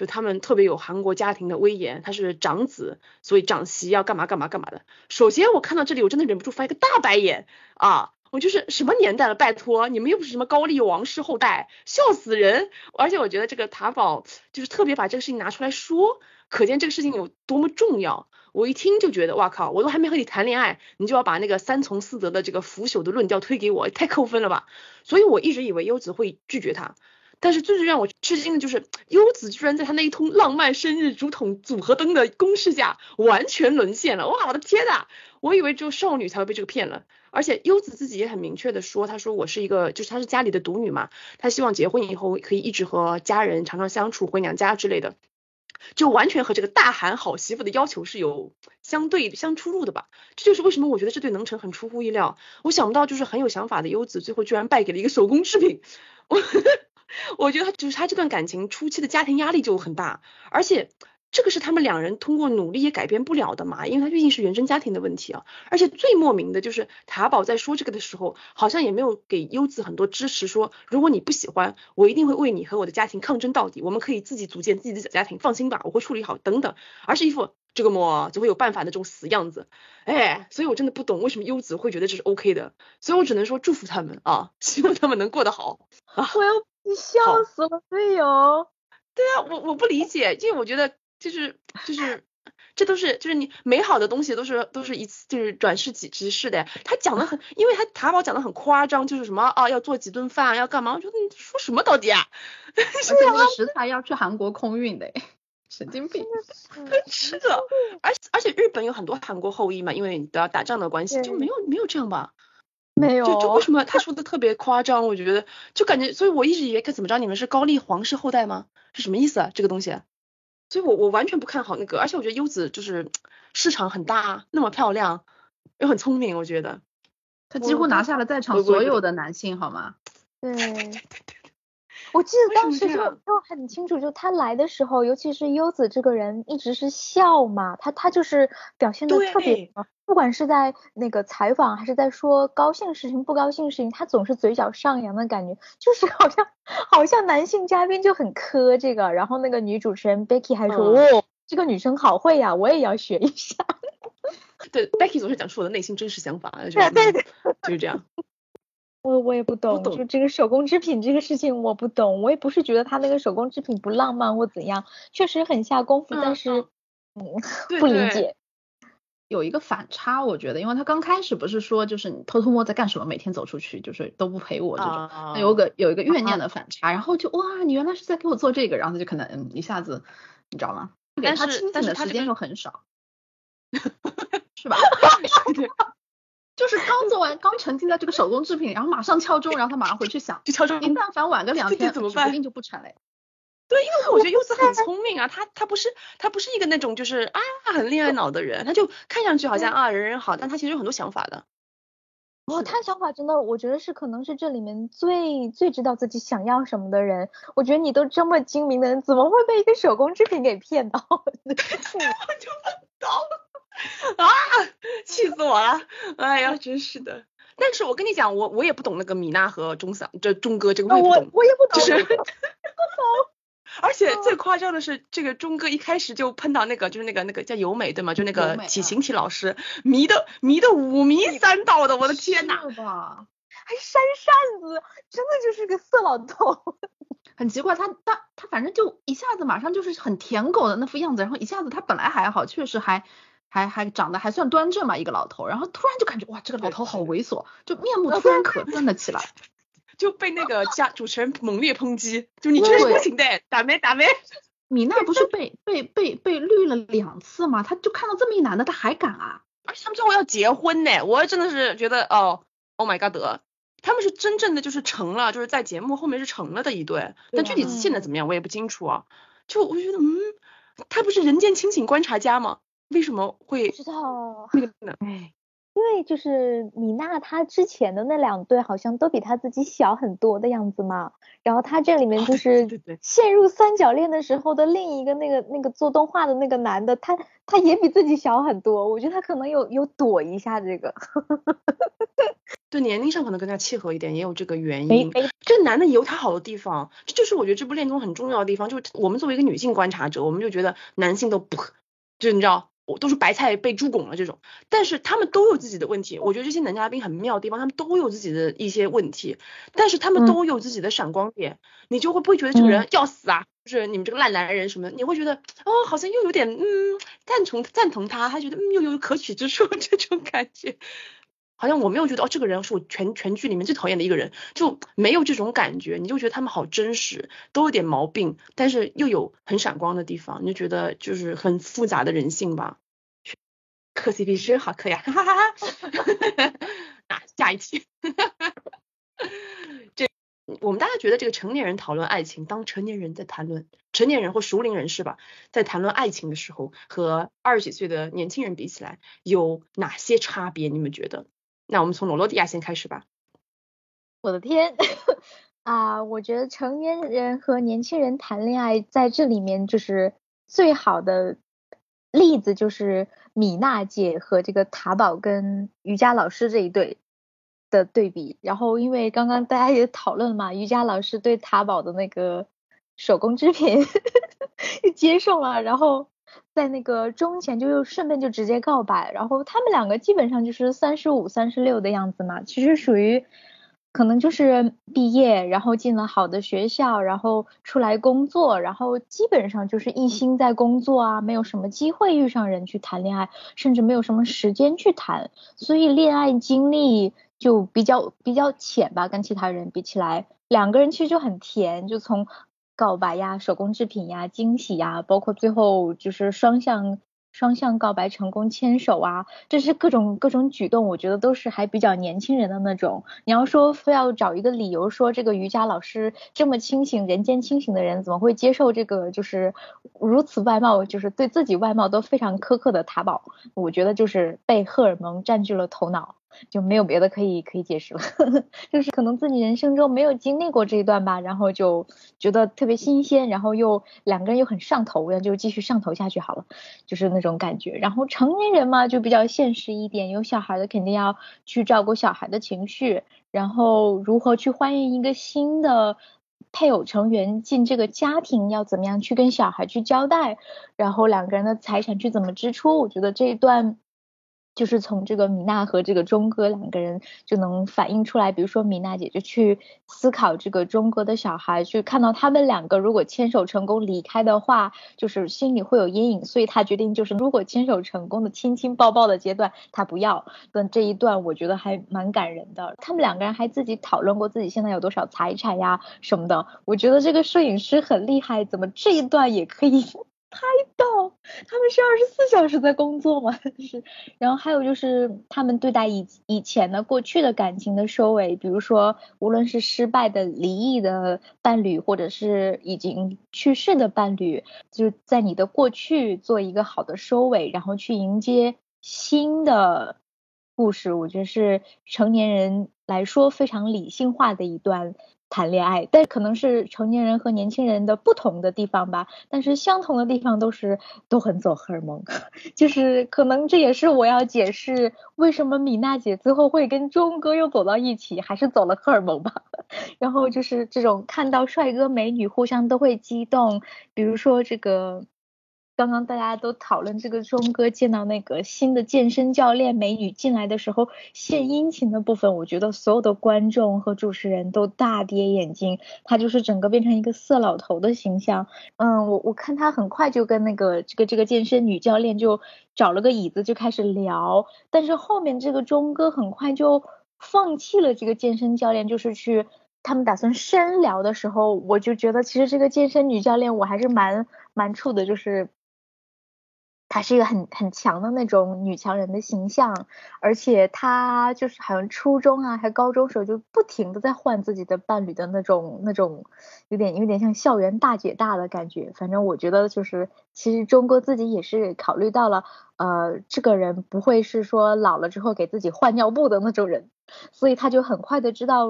就他们特别有韩国家庭的威严，他是长子，所以长媳要干嘛干嘛干嘛的。首先我看到这里，我真的忍不住翻一个大白眼啊！我就是什么年代了，拜托你们又不是什么高丽王室后代，笑死人！而且我觉得这个塔宝就是特别把这个事情拿出来说，可见这个事情有多么重要。我一听就觉得，哇靠，我都还没和你谈恋爱，你就要把那个三从四德的这个腐朽的论调推给我，太扣分了吧！所以我一直以为优子会拒绝他。但是最最让我吃惊的就是，优子居然在他那一通浪漫生日竹筒组合灯的攻势下，完全沦陷了！哇，我的天呐！我以为只有少女才会被这个骗了。而且优子自己也很明确的说，她说我是一个，就是她是家里的独女嘛，她希望结婚以后可以一直和家人常常相处，回娘家之类的，就完全和这个大韩好媳妇的要求是有相对相出入的吧？这就是为什么我觉得这对能成很出乎意料。我想不到，就是很有想法的优子，最后居然败给了一个手工制品。我。我觉得他就是他这段感情初期的家庭压力就很大，而且这个是他们两人通过努力也改变不了的嘛，因为他毕竟是原生家庭的问题啊。而且最莫名的就是塔宝在说这个的时候，好像也没有给优子很多支持，说如果你不喜欢，我一定会为你和我的家庭抗争到底，我们可以自己组建自己的小家庭，放心吧，我会处理好等等，而是一副这个么总会有办法的这种死样子。哎，所以我真的不懂为什么优子会觉得这是 OK 的，所以我只能说祝福他们啊，希望他们能过得好啊。
我要。你笑死了，队友。
对啊，我我不理解，因为我觉得就是就是这都是就是你美好的东西都是都是一次就是转世几即逝的。他讲的很，因为他塔宝讲的很夸张，就是什么啊要做几顿饭要干嘛？我觉得你说什么到底啊？
而且那个食材要去韩国空运的，神经病。
是的，而而且日本有很多韩国后裔嘛，因为都要打仗的关系，就没有没有这样吧。
没有，
就就为什么他说的特别夸张？我觉得就感觉，所以我一直以为该怎么着？你们是高丽皇室后代吗？是什么意思啊？这个东西？所以我我完全不看好那个，而且我觉得优子就是市场很大，那么漂亮又很聪明，我觉得
他几乎拿下了在场所有的男性，好吗？
对。我记得当时就就很清楚，就他来的时候，尤其是优子这个人一直是笑嘛，他他就是表现的特别，不管是在那个采访还是在说高兴事情、不高兴事情，他总是嘴角上扬的感觉，就是好像好像男性嘉宾就很磕这个，然后那个女主持人 Becky 还说，哦，这个女生好会呀，我也要学一下。
对，Becky 总是讲出我的内心真实想法，就
对对对，
就是这样。
我我也不懂，
懂
就这个手工制品这个事情我不懂，我也不是觉得他那个手工制品不浪漫或怎样，确实很下功夫，
嗯
但是嗯 不理解。
有一个反差，我觉得，因为他刚开始不是说就是你偷偷摸在干什么，每天走出去就是都不陪我这种，有个有一个怨念的反差，然后就哇，你原来是在给我做这个，然后他就可能嗯一下子，你知道吗？给
但是
他亲
但是
时间又很少，是吧？
对，
就是刚做完，刚沉浸在这个手工制品，然后马上敲钟，然后他马上回去想，
就敲钟
你但凡晚个两天，
怎么办
指不定就不成嘞。
对，因为我觉得柚子很聪明啊，他他不是他不是一个那种就是啊很恋爱脑的人，他就看上去好像啊人人好，但他其实有很多想法的。
哦，他想法真的，我觉得是可能是这里面最最知道自己想要什么的人。我觉得你都这么精明的人，怎么会被一个手工制品给骗到？
啊，气死我了！哎呀，真是的。但是我跟你讲，我我也不懂那个米娜和钟桑，这钟哥这个我也不
我
懂，
我也不懂，
就是。而且最夸张的是，这个钟哥一开始就碰到那个，就是那个那个叫尤美对吗？就那个体形体老师，迷的迷的五迷三道的，我的天呐！
还扇扇子，真的就是个色老头。
很奇怪，他他他反正就一下子马上就是很舔狗的那副样子，然后一下子他本来还好，确实还还还长得还算端正嘛一个老头，然后突然就感觉哇这个老头好猥琐，就面目突然可憎了起来。
就被那个家主持人猛烈抨击，就你这是不行的，打没打没。
米娜不是被被被被绿了两次吗？他就看到这么一男的，他还敢啊？
而且他们最后要结婚呢，我真的是觉得哦，Oh my god，得他们是真正的就是成了，就是在节目后面是成了的一对，但具体现在怎么样我也不清楚啊。就我就觉得，嗯，他不是人间清醒观察家吗？为什么会
不知道，
那个呢？
哎，因为就是米娜她之前的那两对好像都比她自己小很多的样子嘛，然后她这里面就是陷入三角恋的时候的另一个那个那个做动画的那个男的，他他也比自己小很多，我觉得他可能有有躲一下这个，
对年龄上可能更加契合一点，也有这个原因。这男的也有他好的地方，这就是我觉得这部恋综很重要的地方，就是我们作为一个女性观察者，我们就觉得男性都不，就你知道，我都是白菜被猪拱了这种，但是他们都有自己的问题。我觉得这些男嘉宾很妙的地方，他们都有自己的一些问题，但是他们都有自己的闪光点，你就会不会觉得这个人要死啊？就是你们这个烂男人什么的，你会觉得哦，好像又有点嗯赞同赞同他，他觉得嗯又有可取之处 这种感觉。好像我没有觉得哦，这个人是我全全剧里面最讨厌的一个人，就没有这种感觉，你就觉得他们好真实，都有点毛病，但是又有很闪光的地方，你就觉得就是很复杂的人性吧。磕 CP 真好磕呀，哈哈哈哈！啊，下一期，这我们大家觉得这个成年人讨论爱情，当成年人在谈论成年人或熟龄人士吧，在谈论爱情的时候，和二十几岁的年轻人比起来，有哪些差别？你们觉得？那我们从罗罗迪亚先开始吧。
我的天 啊！我觉得成年人和年轻人谈恋爱，在这里面就是最好的例子，就是米娜姐和这个塔宝跟瑜伽老师这一对的对比。然后，因为刚刚大家也讨论嘛，瑜伽老师对塔宝的那个手工制品 接受了，然后。在那个中前就又顺便就直接告白，然后他们两个基本上就是三十五、三十六的样子嘛，其实属于可能就是毕业，然后进了好的学校，然后出来工作，然后基本上就是一心在工作啊，没有什么机会遇上人去谈恋爱，甚至没有什么时间去谈，所以恋爱经历就比较比较浅吧，跟其他人比起来，两个人其实就很甜，就从。告白呀，手工制品呀，惊喜呀，包括最后就是双向双向告白成功牵手啊，这是各种各种举动，我觉得都是还比较年轻人的那种。你要说非要找一个理由说这个瑜伽老师这么清醒、人间清醒的人，怎么会接受这个就是如此外貌，就是对自己外貌都非常苛刻的塔宝？我觉得就是被荷尔蒙占据了头脑。就没有别的可以可以解释了，就是可能自己人生中没有经历过这一段吧，然后就觉得特别新鲜，然后又两个人又很上头，那就继续上头下去好了，就是那种感觉。然后成年人嘛，就比较现实一点，有小孩的肯定要去照顾小孩的情绪，然后如何去欢迎一个新的配偶成员进这个家庭，要怎么样去跟小孩去交代，然后两个人的财产去怎么支出，我觉得这一段。就是从这个米娜和这个钟哥两个人就能反映出来，比如说米娜姐就去思考这个钟哥的小孩，去看到他们两个如果牵手成功离开的话，就是心里会有阴影，所以她决定就是如果牵手成功的亲亲抱抱的阶段，她不要。但这一段我觉得还蛮感人的，他们两个人还自己讨论过自己现在有多少财产呀什么的，我觉得这个摄影师很厉害，怎么这一段也可以。拍到他们是二十四小时在工作嘛，是，然后还有就是他们对待以以前的过去的感情的收尾，比如说无论是失败的离异的伴侣，或者是已经去世的伴侣，就在你的过去做一个好的收尾，然后去迎接新的故事，我觉得是成年人来说非常理性化的一段。谈恋爱，但可能是成年人和年轻人的不同的地方吧，但是相同的地方都是都很走荷尔蒙，就是可能这也是我要解释为什么米娜姐最后会跟钟哥又走到一起，还是走了荷尔蒙吧。然后就是这种看到帅哥美女互相都会激动，比如说这个。刚刚大家都讨论这个钟哥见到那个新的健身教练美女进来的时候献殷勤的部分，我觉得所有的观众和主持人都大跌眼镜，他就是整个变成一个色老头的形象。嗯，我我看他很快就跟那个这个这个健身女教练就找了个椅子就开始聊，但是后面这个钟哥很快就放弃了这个健身教练，就是去他们打算深聊的时候，我就觉得其实这个健身女教练我还是蛮蛮怵的，就是。她是一个很很强的那种女强人的形象，而且她就是好像初中啊，还高中时候就不停的在换自己的伴侣的那种那种，有点有点像校园大姐大的感觉。反正我觉得就是，其实钟哥自己也是考虑到了，呃，这个人不会是说老了之后给自己换尿布的那种人，所以他就很快的知道。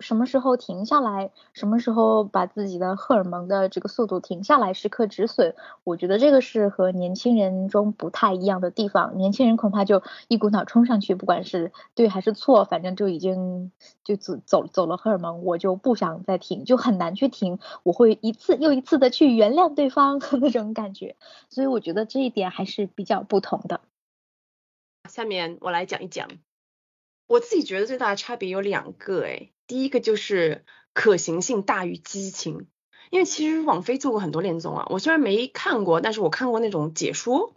什么时候停下来？什么时候把自己的荷尔蒙的这个速度停下来，时刻止损？我觉得这个是和年轻人中不太一样的地方。年轻人恐怕就一股脑冲上去，不管是对还是错，反正就已经就走走走了荷尔蒙，我就不想再停，就很难去停。我会一次又一次的去原谅对方那种感觉，所以我觉得这一点还是比较不同的。
下面我来讲一讲，我自己觉得最大的差别有两个，哎。第一个就是可行性大于激情，因为其实网飞做过很多恋综啊，我虽然没看过，但是我看过那种解说，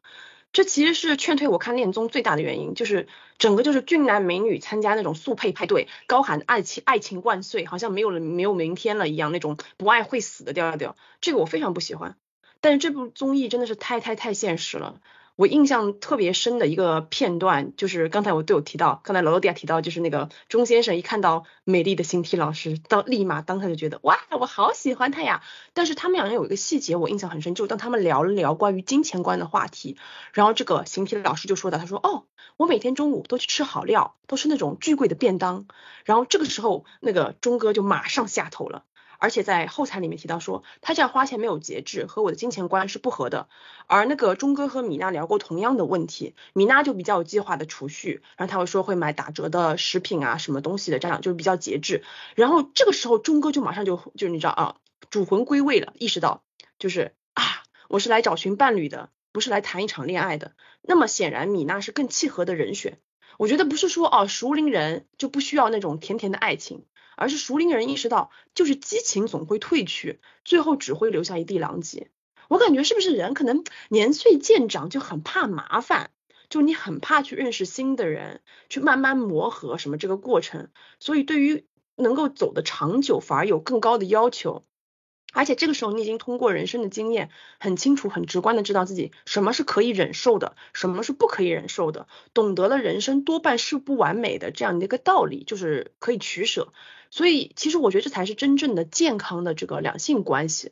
这其实是劝退我看恋综最大的原因，就是整个就是俊男美女参加那种速配派对，高喊爱情爱情万岁，好像没有了没有明天了一样，那种不爱会死的调调，这个我非常不喜欢。但是这部综艺真的是太太太现实了。我印象特别深的一个片段，就是刚才我都有提到，刚才罗罗迪亚提到，就是那个钟先生一看到美丽的星体老师，到立马当下就觉得哇，我好喜欢他呀。但是他们两人有一个细节我印象很深，就当他们聊了聊关于金钱观的话题，然后这个形体老师就说的，他说哦，我每天中午都去吃好料，都是那种巨贵的便当。然后这个时候那个钟哥就马上下头了。而且在后台里面提到说，他这样花钱没有节制，和我的金钱观是不合的。而那个钟哥和米娜聊过同样的问题，米娜就比较有计划的储蓄，然后他会说会买打折的食品啊，什么东西的，这样就是比较节制。然后这个时候钟哥就马上就就你知道啊，主魂归位了，意识到就是啊，我是来找寻伴侣的，不是来谈一场恋爱的。那么显然米娜是更契合的人选。我觉得不是说哦熟龄人就不需要那种甜甜的爱情。而是熟龄人意识到，就是激情总会褪去，最后只会留下一地狼藉。我感觉是不是人可能年岁渐长就很怕麻烦，就你很怕去认识新的人，去慢慢磨合什么这个过程，所以对于能够走得长久，反而有更高的要求。而且这个时候，你已经通过人生的经验，很清楚、很直观的知道自己什么是可以忍受的，什么是不可以忍受的，懂得了人生多半是不完美的这样的一个道理，就是可以取舍。所以，其实我觉得这才是真正的健康的这个两性关系。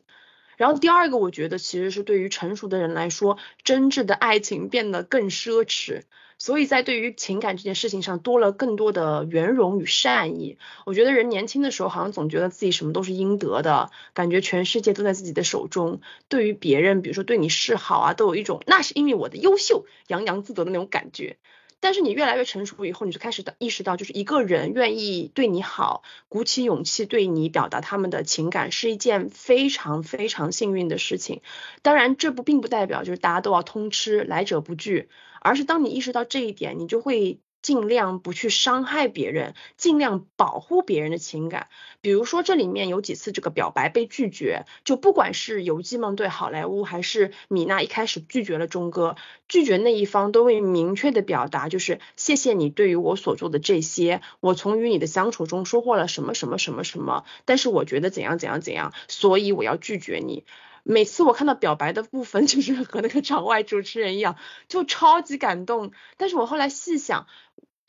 然后第二个，我觉得其实是对于成熟的人来说，真挚的爱情变得更奢侈。所以在对于情感这件事情上，多了更多的圆融与善意。我觉得人年轻的时候，好像总觉得自己什么都是应得的，感觉全世界都在自己的手中。对于别人，比如说对你示好啊，都有一种那是因为我的优秀，洋洋自得的那种感觉。但是你越来越成熟以后，你就开始意识到，就是一个人愿意对你好，鼓起勇气对你表达他们的情感，是一件非常非常幸运的事情。当然，这不并不代表就是大家都要通吃，来者不拒。而是当你意识到这一点，你就会。尽量不去伤害别人，尽量保护别人的情感。比如说，这里面有几次这个表白被拒绝，就不管是游记梦对好莱坞，还是米娜一开始拒绝了钟哥，拒绝那一方都会明确的表达，就是谢谢你对于我所做的这些，我从与你的相处中收获了什么什么什么什么，但是我觉得怎样怎样怎样，所以我要拒绝你。每次我看到表白的部分，就是和那个场外主持人一样，就超级感动。但是我后来细想，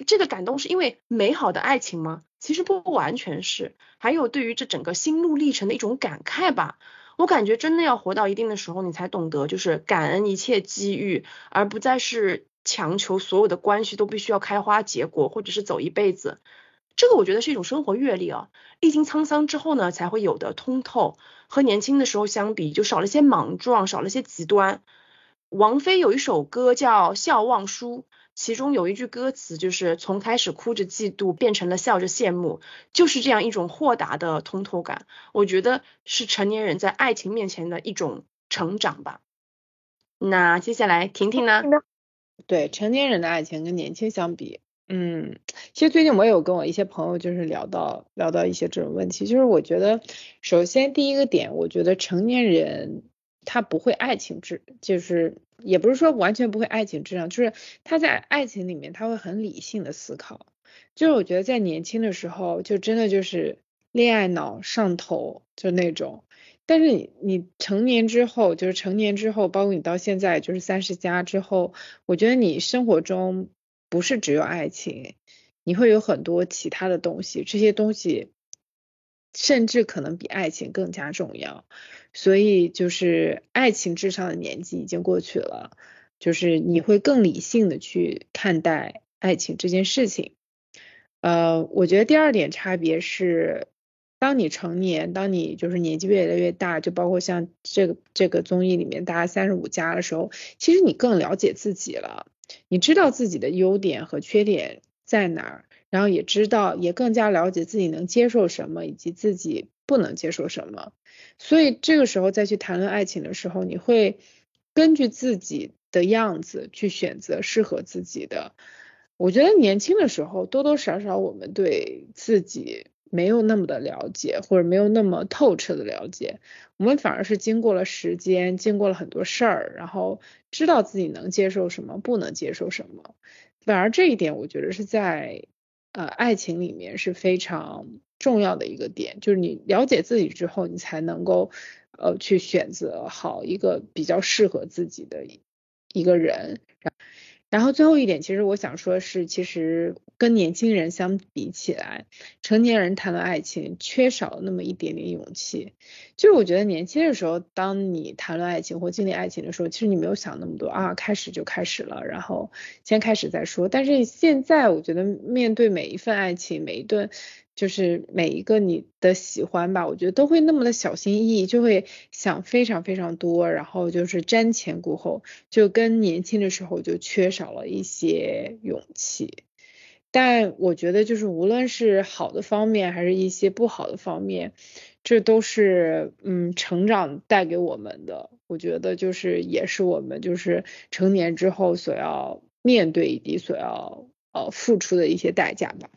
这个感动是因为美好的爱情吗？其实不完全是，还有对于这整个心路历程的一种感慨吧。我感觉真的要活到一定的时候，你才懂得就是感恩一切机遇，而不再是强求所有的关系都必须要开花结果，或者是走一辈子。这个我觉得是一种生活阅历啊，历经沧桑之后呢，才会有的通透。和年轻的时候相比，就少了些莽撞，少了些极端。王菲有一首歌叫《笑忘书》，其中有一句歌词就是从开始哭着嫉妒，变成了笑着羡慕，就是这样一种豁达的通透感。我觉得是成年人在爱情面前的一种成长吧。那接下来婷婷呢？
对成年人的爱情跟年轻相比。嗯，其实最近我有跟我一些朋友就是聊到聊到一些这种问题，就是我觉得首先第一个点，我觉得成年人他不会爱情智，就是也不是说完全不会爱情智商，就是他在爱情里面他会很理性的思考，就是我觉得在年轻的时候就真的就是恋爱脑上头就那种，但是你你成年之后就是成年之后，包括你到现在就是三十加之后，我觉得你生活中。不是只有爱情，你会有很多其他的东西，这些东西甚至可能比爱情更加重要。所以就是爱情至上的年纪已经过去了，就是你会更理性的去看待爱情这件事情。呃，我觉得第二点差别是，当你成年，当你就是年纪越来越大，就包括像这个这个综艺里面大家三十五加的时候，其实你更了解自己了。你知道自己的优点和缺点在哪儿，然后也知道，也更加了解自己能接受什么，以及自己不能接受什么。所以这个时候再去谈论爱情的时候，你会根据自己的样子去选择适合自己的。我觉得年轻的时候多多少少我们对自己。没有那么的了解，或者没有那么透彻的了解，我们反而是经过了时间，经过了很多事儿，然后知道自己能接受什么，不能接受什么。反而这一点，我觉得是在呃爱情里面是非常重要的一个点，就是你了解自己之后，你才能够呃去选择好一个比较适合自己的一个人。然后最后一点，其实我想说是，其实跟年轻人相比起来，成年人谈论爱情缺少那么一点点勇气。就是我觉得年轻的时候，当你谈论爱情或经历爱情的时候，其实你没有想那么多啊，开始就开始了，然后先开始再说。但是现在，我觉得面对每一份爱情，每一段。就是每一个你的喜欢吧，我觉得都会那么的小心翼翼，就会想非常非常多，然后就是瞻前顾后，就跟年轻的时候就缺少了一些勇气。但我觉得就是无论是好的方面，还是一些不好的方面，这都是嗯成长带给我们的。我觉得就是也是我们就是成年之后所要面对以及所要呃付出的一些代价吧。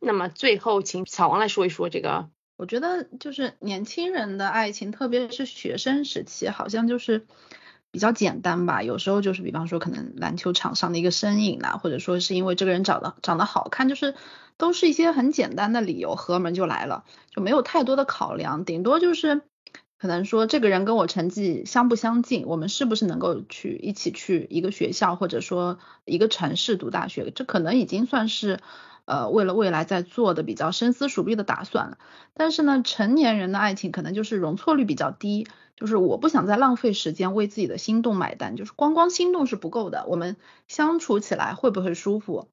那么最后，请小王来说一说这个。
我觉得就是年轻人的爱情，特别是学生时期，好像就是比较简单吧。有时候就是，比方说可能篮球场上的一个身影啦，或者说是因为这个人长得长得好看，就是都是一些很简单的理由，合门就来了，就没有太多的考量。顶多就是可能说这个人跟我成绩相不相近，我们是不是能够去一起去一个学校，或者说一个城市读大学，这可能已经算是。呃，为了未来在做的比较深思熟虑的打算了，但是呢，成年人的爱情可能就是容错率比较低，就是我不想再浪费时间为自己的心动买单，就是光光心动是不够的，我们相处起来会不会舒服，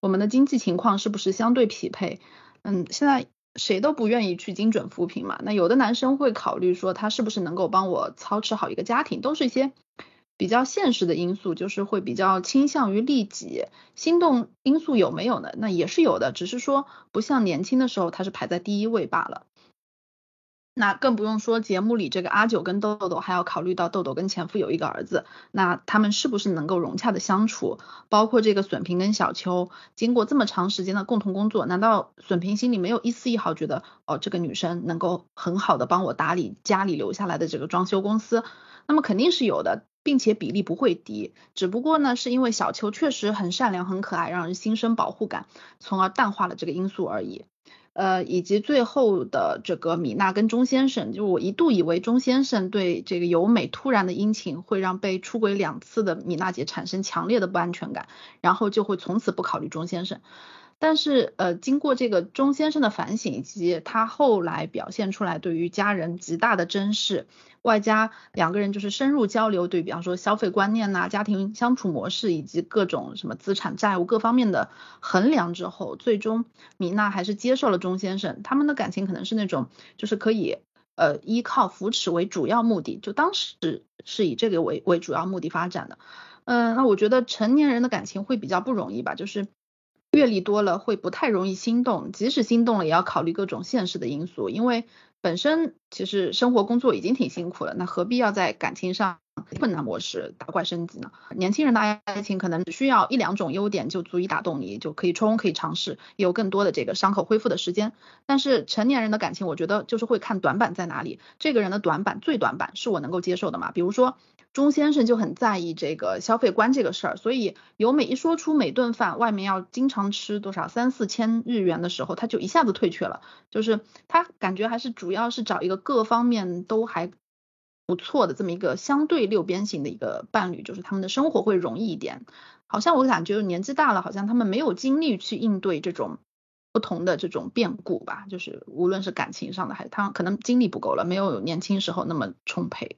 我们的经济情况是不是相对匹配？嗯，现在谁都不愿意去精准扶贫嘛，那有的男生会考虑说他是不是能够帮我操持好一个家庭，都是一些。比较现实的因素就是会比较倾向于利己，心动因素有没有呢？那也是有的，只是说不像年轻的时候它是排在第一位罢了。那更不用说节目里这个阿九跟豆豆，还要考虑到豆豆跟前夫有一个儿子，那他们是不是能够融洽的相处？包括这个损平跟小秋，经过这么长时间的共同工作，难道损平心里没有一丝一毫觉得，哦，这个女生能够很好的帮我打理家里留下来的这个装修公司？那么肯定是有的，并且比例不会低。只不过呢，是因为小秋确实很善良、很可爱，让人心生保护感，从而淡化了这个因素而已。呃，以及最后的这个米娜跟钟先生，就我一度以为钟先生对这个由美突然的殷勤会让被出轨两次的米娜姐产生强烈的不安全感，然后就会从此不考虑钟先生。但是呃，经过这个钟先生的反省以及他后来表现出来对于家人极大的珍视。外加两个人就是深入交流，对比方说消费观念呐、家庭相处模式以及各种什么资产债务各方面的衡量之后，最终米娜还是接受了钟先生。他们的感情可能是那种就是可以呃依靠扶持为主要目的，就当时是以这个为为主要目的发展的。嗯，那我觉得成年人的感情会比较不容易吧，就是阅历多了会不太容易心动，即使心动了也要考虑各种现实的因素，因为。本身其实生活工作已经挺辛苦了，那何必要在感情上困难模式打怪升级呢？年轻人的爱情可能只需要一两种优点就足以打动你，就可以冲，可以尝试，有更多的这个伤口恢复的时间。但是成年人的感情，我觉得就是会看短板在哪里，这个人的短板最短板是我能够接受的嘛？比如说。钟先生就很在意这个消费观这个事儿，所以由美一说出每顿饭外面要经常吃多少三四千日元的时候，他就一下子退却了。就是他感觉还是主要是找一个各方面都还不错的这么一个相对六边形的一个伴侣，就是他们的生活会容易一点。好像我感觉年纪大了，好像他们没有精力去应对这种不同的这种变故吧，就是无论是感情上的，还是他可能精力不够了，没有年轻时候那么充沛。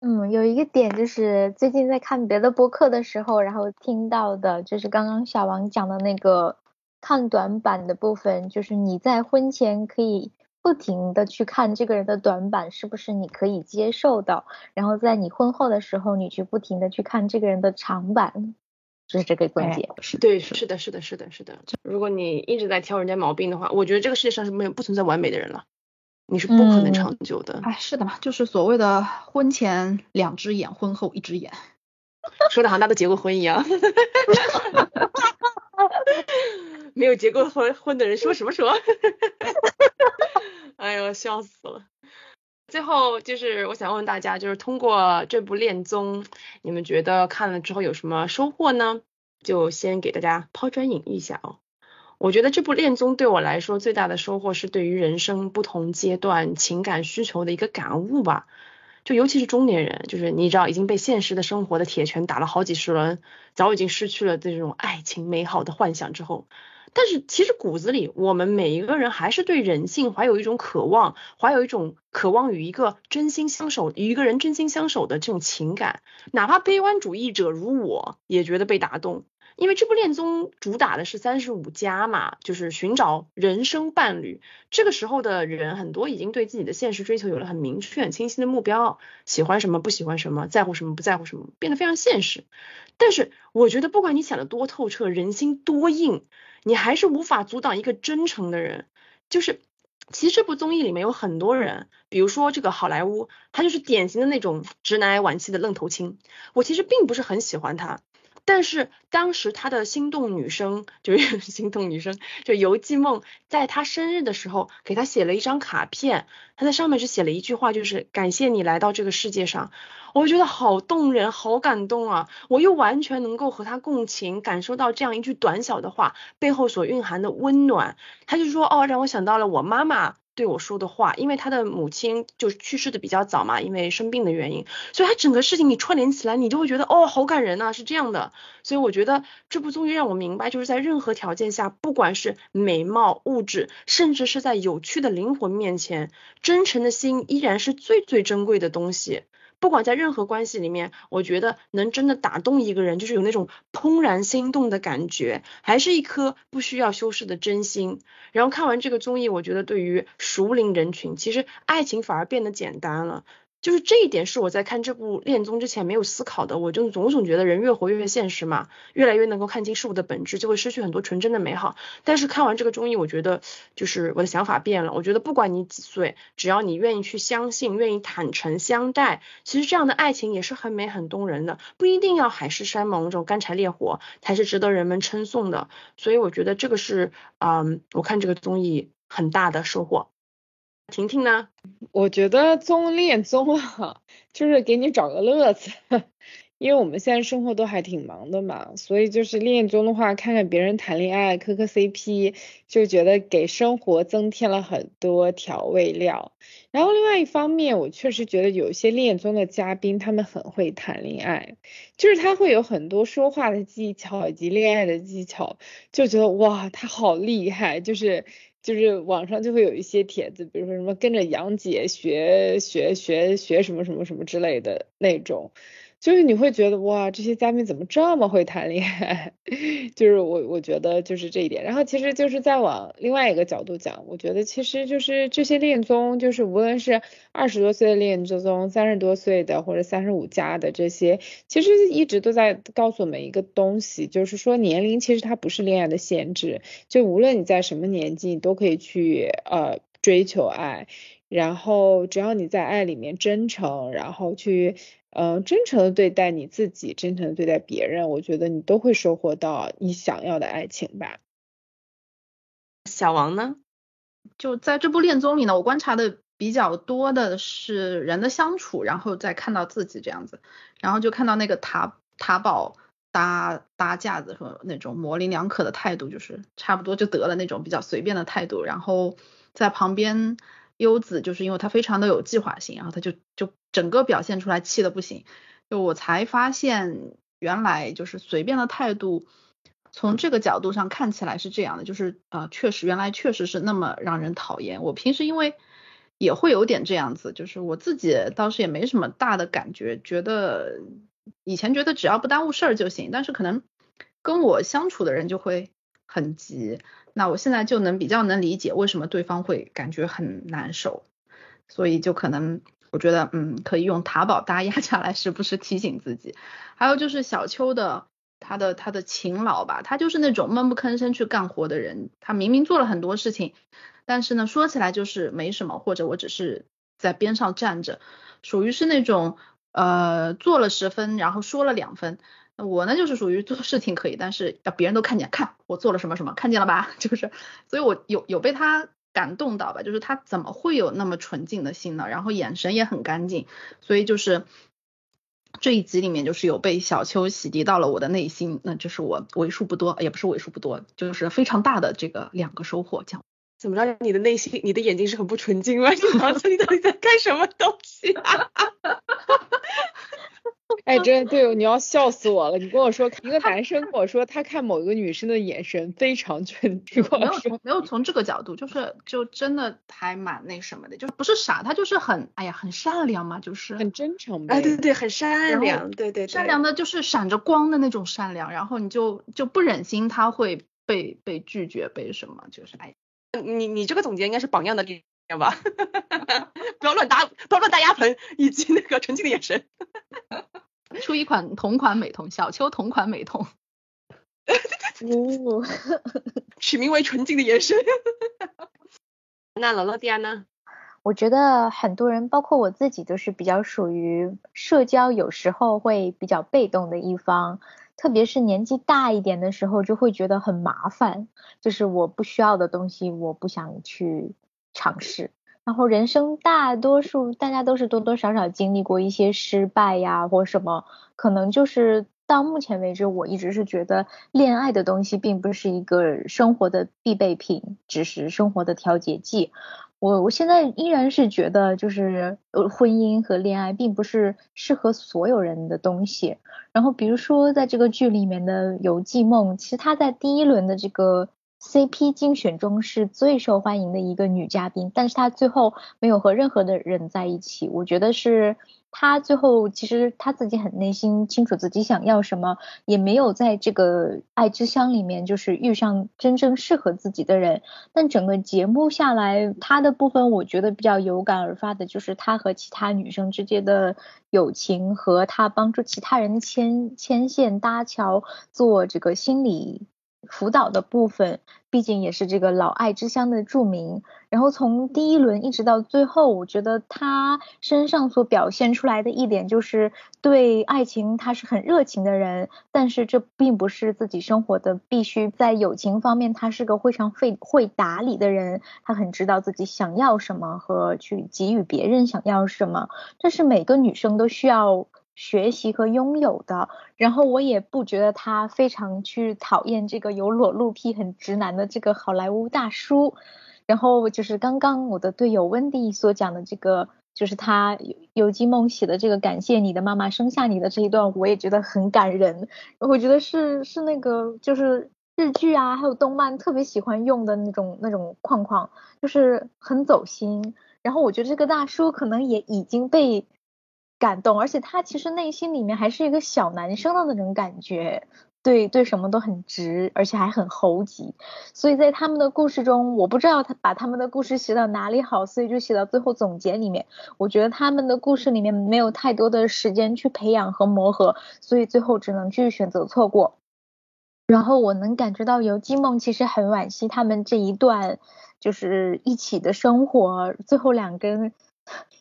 嗯，有一个点就是最近在看别的播客的时候，然后听到的就是刚刚小王讲的那个看短板的部分，就是你在婚前可以不停的去看这个人的短板是不是你可以接受的，然后在你婚后的时候，你去不停的去看这个人的长板，就是这个关键。
是对，是的，是的，是的，是的。如果你一直在挑人家毛病的话，我觉得这个世界上是没有不存在完美的人了。你是不可能长久的。
哎，是的嘛，就是所谓的婚前两只眼，婚后一只眼，
说的好像大家都结过婚一样。没有结过婚婚的人说什么说？哎呦，笑死了。最后就是我想问问大家，就是通过这部恋综，你们觉得看了之后有什么收获呢？就先给大家抛砖引玉一下哦。我觉得这部恋综对我来说最大的收获是对于人生不同阶段情感需求的一个感悟吧。就尤其是中年人，就是你知道已经被现实的生活的铁拳打了好几十轮，早已经失去了这种爱情美好的幻想之后，但是其实骨子里我们每一个人还是对人性怀有一种渴望，怀有一种渴望与一个真心相守、与一个人真心相守的这种情感，哪怕悲观主义者如我也觉得被打动。因为这部恋综主打的是三十五加嘛，就是寻找人生伴侣。这个时候的人很多已经对自己的现实追求有了很明确、很清晰的目标，喜欢什么，不喜欢什么，在乎什么，不在乎什么，变得非常现实。但是我觉得，不管你想得多透彻，人心多硬，你还是无法阻挡一个真诚的人。就是，其实这部综艺里面有很多人，比如说这个好莱坞，他就是典型的那种直男癌晚期的愣头青。我其实并不是很喜欢他。但是当时他的心动女生就是 心动女生，就游记梦，在他生日的时候给他写了一张卡片，他在上面是写了一句话，就是感谢你来到这个世界上，我觉得好动人，好感动啊！我又完全能够和他共情，感受到这样一句短小的话背后所蕴含的温暖。他就说，哦，让我想到了我妈妈。对我说的话，因为他的母亲就去世的比较早嘛，因为生病的原因，所以他整个事情你串联起来，你就会觉得哦，好感人呐，是这样的。所以我觉得这部综艺让我明白，就是在任何条件下，不管是美貌、物质，甚至是在有趣的灵魂面前，真诚的心依然是最最珍贵的东西。不管在任何关系里面，我觉得能真的打动一个人，就是有那种怦然心动的感觉，还是一颗不需要修饰的真心。然后看完这个综艺，我觉得对于熟龄人群，其实爱情反而变得简单了。就是这一点是我在看这部恋综之前没有思考的，我就总总觉得人越活越现实嘛，越来越能够看清事物的本质，就会失去很多纯真的美好。但是看完这个综艺，我觉得就是我的想法变了，我觉得不管你几岁，只要你愿意去相信，愿意坦诚相待，其实这样的爱情也是很美很动人的，不一定要海誓山盟这种干柴烈火才是值得人们称颂的。所以我觉得这个是，嗯，我看这个综艺很大的收获。婷婷呢？
我觉得综恋综啊，就是给你找个乐子，因为我们现在生活都还挺忙的嘛，所以就是恋综的话，看看别人谈恋爱，磕磕 CP，就觉得给生活增添了很多调味料。然后另外一方面，我确实觉得有一些恋综的嘉宾，他们很会谈恋爱，就是他会有很多说话的技巧以及恋爱的技巧，就觉得哇，他好厉害，就是。就是网上就会有一些帖子，比如说什么跟着杨姐学学学学什么什么什么之类的那种。就是你会觉得哇，这些嘉宾怎么这么会谈恋爱？就是我我觉得就是这一点。然后其实就是再往另外一个角度讲，我觉得其实就是这些恋综，就是无论是二十多岁的恋综，三十多岁的或者三十五加的这些，其实一直都在告诉我们一个东西，就是说年龄其实它不是恋爱的限制，就无论你在什么年纪，你都可以去呃追求爱，然后只要你在爱里面真诚，然后去。嗯，真诚的对待你自己，真诚的对待别人，我觉得你都会收获到你想要的爱情吧。
小王呢？
就在这部恋综里呢，我观察的比较多的是人的相处，然后再看到自己这样子，然后就看到那个塔塔宝搭搭架子和那种模棱两可的态度，就是差不多就得了那种比较随便的态度，然后在旁边。优子就是因为他非常的有计划性，然后他就就整个表现出来气的不行，就我才发现原来就是随便的态度，从这个角度上看起来是这样的，就是啊确实原来确实是那么让人讨厌。我平时因为也会有点这样子，就是我自己倒是也没什么大的感觉，觉得以前觉得只要不耽误事儿就行，但是可能跟我相处的人就会很急。那我现在就能比较能理解为什么对方会感觉很难受，所以就可能我觉得嗯可以用塔宝搭压下来时不时提醒自己。还有就是小邱的他的他的勤劳吧，他就是那种闷不吭声去干活的人，他明明做了很多事情，但是呢说起来就是没什么，或者我只是在边上站着，属于是那种呃做了十分，然后说了两分。我呢就是属于做事情可以，但是要别人都看见，看我做了什么什么，看见了吧？就是，所以我有有被他感动到吧？就是他怎么会有那么纯净的心呢？然后眼神也很干净，所以就是这一集里面就是有被小秋洗涤到了我的内心，那就是我为数不多，也不是为数不多，就是非常大的这个两个收获。讲
怎么着？你的内心，你的眼睛是很不纯净吗？你脑子里到底在干什么东西？
哎，真对，你要笑死我了！你跟我说，一个男生跟我说，他看某一个女生的眼神非常确定。
没有从没有从这个角度，就是就真的还蛮那什么的，就不是傻，他就是很哎呀很善良嘛，就是
很真诚。
哎，对对对，很善良，对对，
善良的就是闪着光的那种善良，然后你就就不忍心他会被被拒绝，被什么，就是哎，
你你这个总结应该是榜样的力量吧？不要乱搭不要乱搭鸭盆，以及那个纯净的眼神。
出一款同款美瞳，小秋同款美瞳，
取名为纯净的眼神。那罗罗迪亚呢？
我觉得很多人，包括我自己，都是比较属于社交有时候会比较被动的一方，特别是年纪大一点的时候，就会觉得很麻烦，就是我不需要的东西，我不想去尝试。然后人生大多数大家都是多多少少经历过一些失败呀，或什么，可能就是到目前为止，我一直是觉得恋爱的东西并不是一个生活的必备品，只是生活的调节剂。我我现在依然是觉得，就是呃婚姻和恋爱并不是适合所有人的东西。然后比如说在这个剧里面的游记梦，其实他在第一轮的这个。CP 竞选中是最受欢迎的一个女嘉宾，但是她最后没有和任何的人在一起。我觉得是她最后其实她自己很内心清楚自己想要什么，也没有在这个爱之乡里面就是遇上真正适合自己的人。但整个节目下来，她的部分我觉得比较有感而发的就是她和其他女生之间的友情和她帮助其他人牵牵线搭桥做这个心理。辅导的部分，毕竟也是这个老爱之乡的著名。然后从第一轮一直到最后，我觉得他身上所表现出来的一点就是对爱情他是很热情的人，但是这并不是自己生活的必须。在友情方面，他是个非常会会打理的人，他很知道自己想要什么和去给予别人想要什么，这是每个女生都需要。学习和拥有的，然后我也不觉得他非常去讨厌这个有裸露癖、很直男的这个好莱坞大叔。然后就是刚刚我的队友温蒂所讲的这个，就是他有机梦写的这个感谢你的妈妈生下你的这一段，我也觉得很感人。我觉得是是那个就是日剧啊，还有动漫特别喜欢用的那种那种框框，就是很走心。然后我觉得这个大叔可能也已经被。感动，而且他其实内心里面还是一个小男生的那种感觉，对对什么都很直，而且还很猴急。所以在他们的故事中，我不知道他把他们的故事写到哪里好，所以就写到最后总结里面。我觉得他们的故事里面没有太多的时间去培养和磨合，所以最后只能去选择错过。然后我能感觉到游金梦其实很惋惜他们这一段就是一起的生活，最后两根。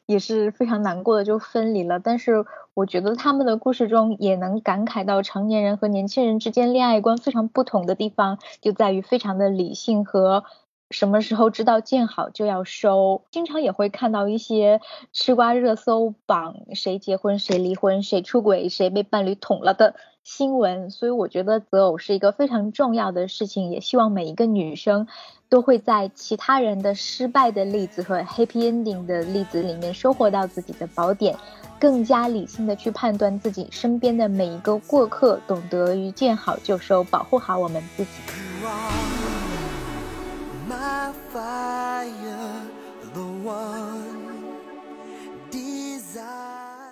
也是非常难过的，就分离了。但是我觉得他们的故事中也能感慨到成年人和年轻人之间恋爱观非常不同的地方，就在于非常的理性和什么时候知道见好就要收。经常也会看到一些吃瓜热搜榜，谁结婚谁离婚，谁出轨谁被伴侣捅了的新闻。所以我觉得择偶是一个非常重要的事情，也希望每一个女生。都会在其他人的失败的例子和 happy ending 的例子里面收获到自己的宝典，更加理性的去判断自己身边的每一个过客，懂得于见好就收，保护好我们自己。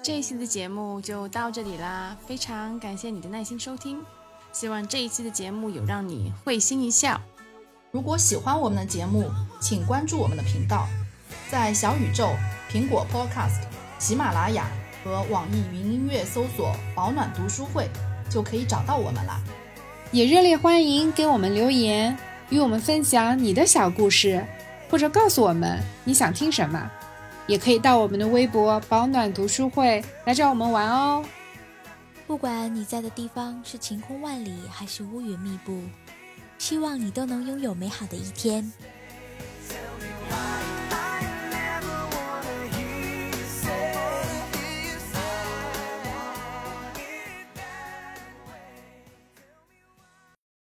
这一期的节目就到这里啦，非常感谢你的耐心收听，希望这一期的节目有让你会心一笑。
如果喜欢我们的节目，请关注我们的频道，在小宇宙、苹果 Podcast、喜马拉雅和网易云音乐搜索“保暖读书会”，就可以找到我们啦。
也热烈欢迎给我们留言，与我们分享你的小故事，或者告诉我们你想听什么。也可以到我们的微博“保暖读书会”来找我们玩哦。
不管你在的地方是晴空万里，还是乌云密布。希望你都能拥有美好的一天。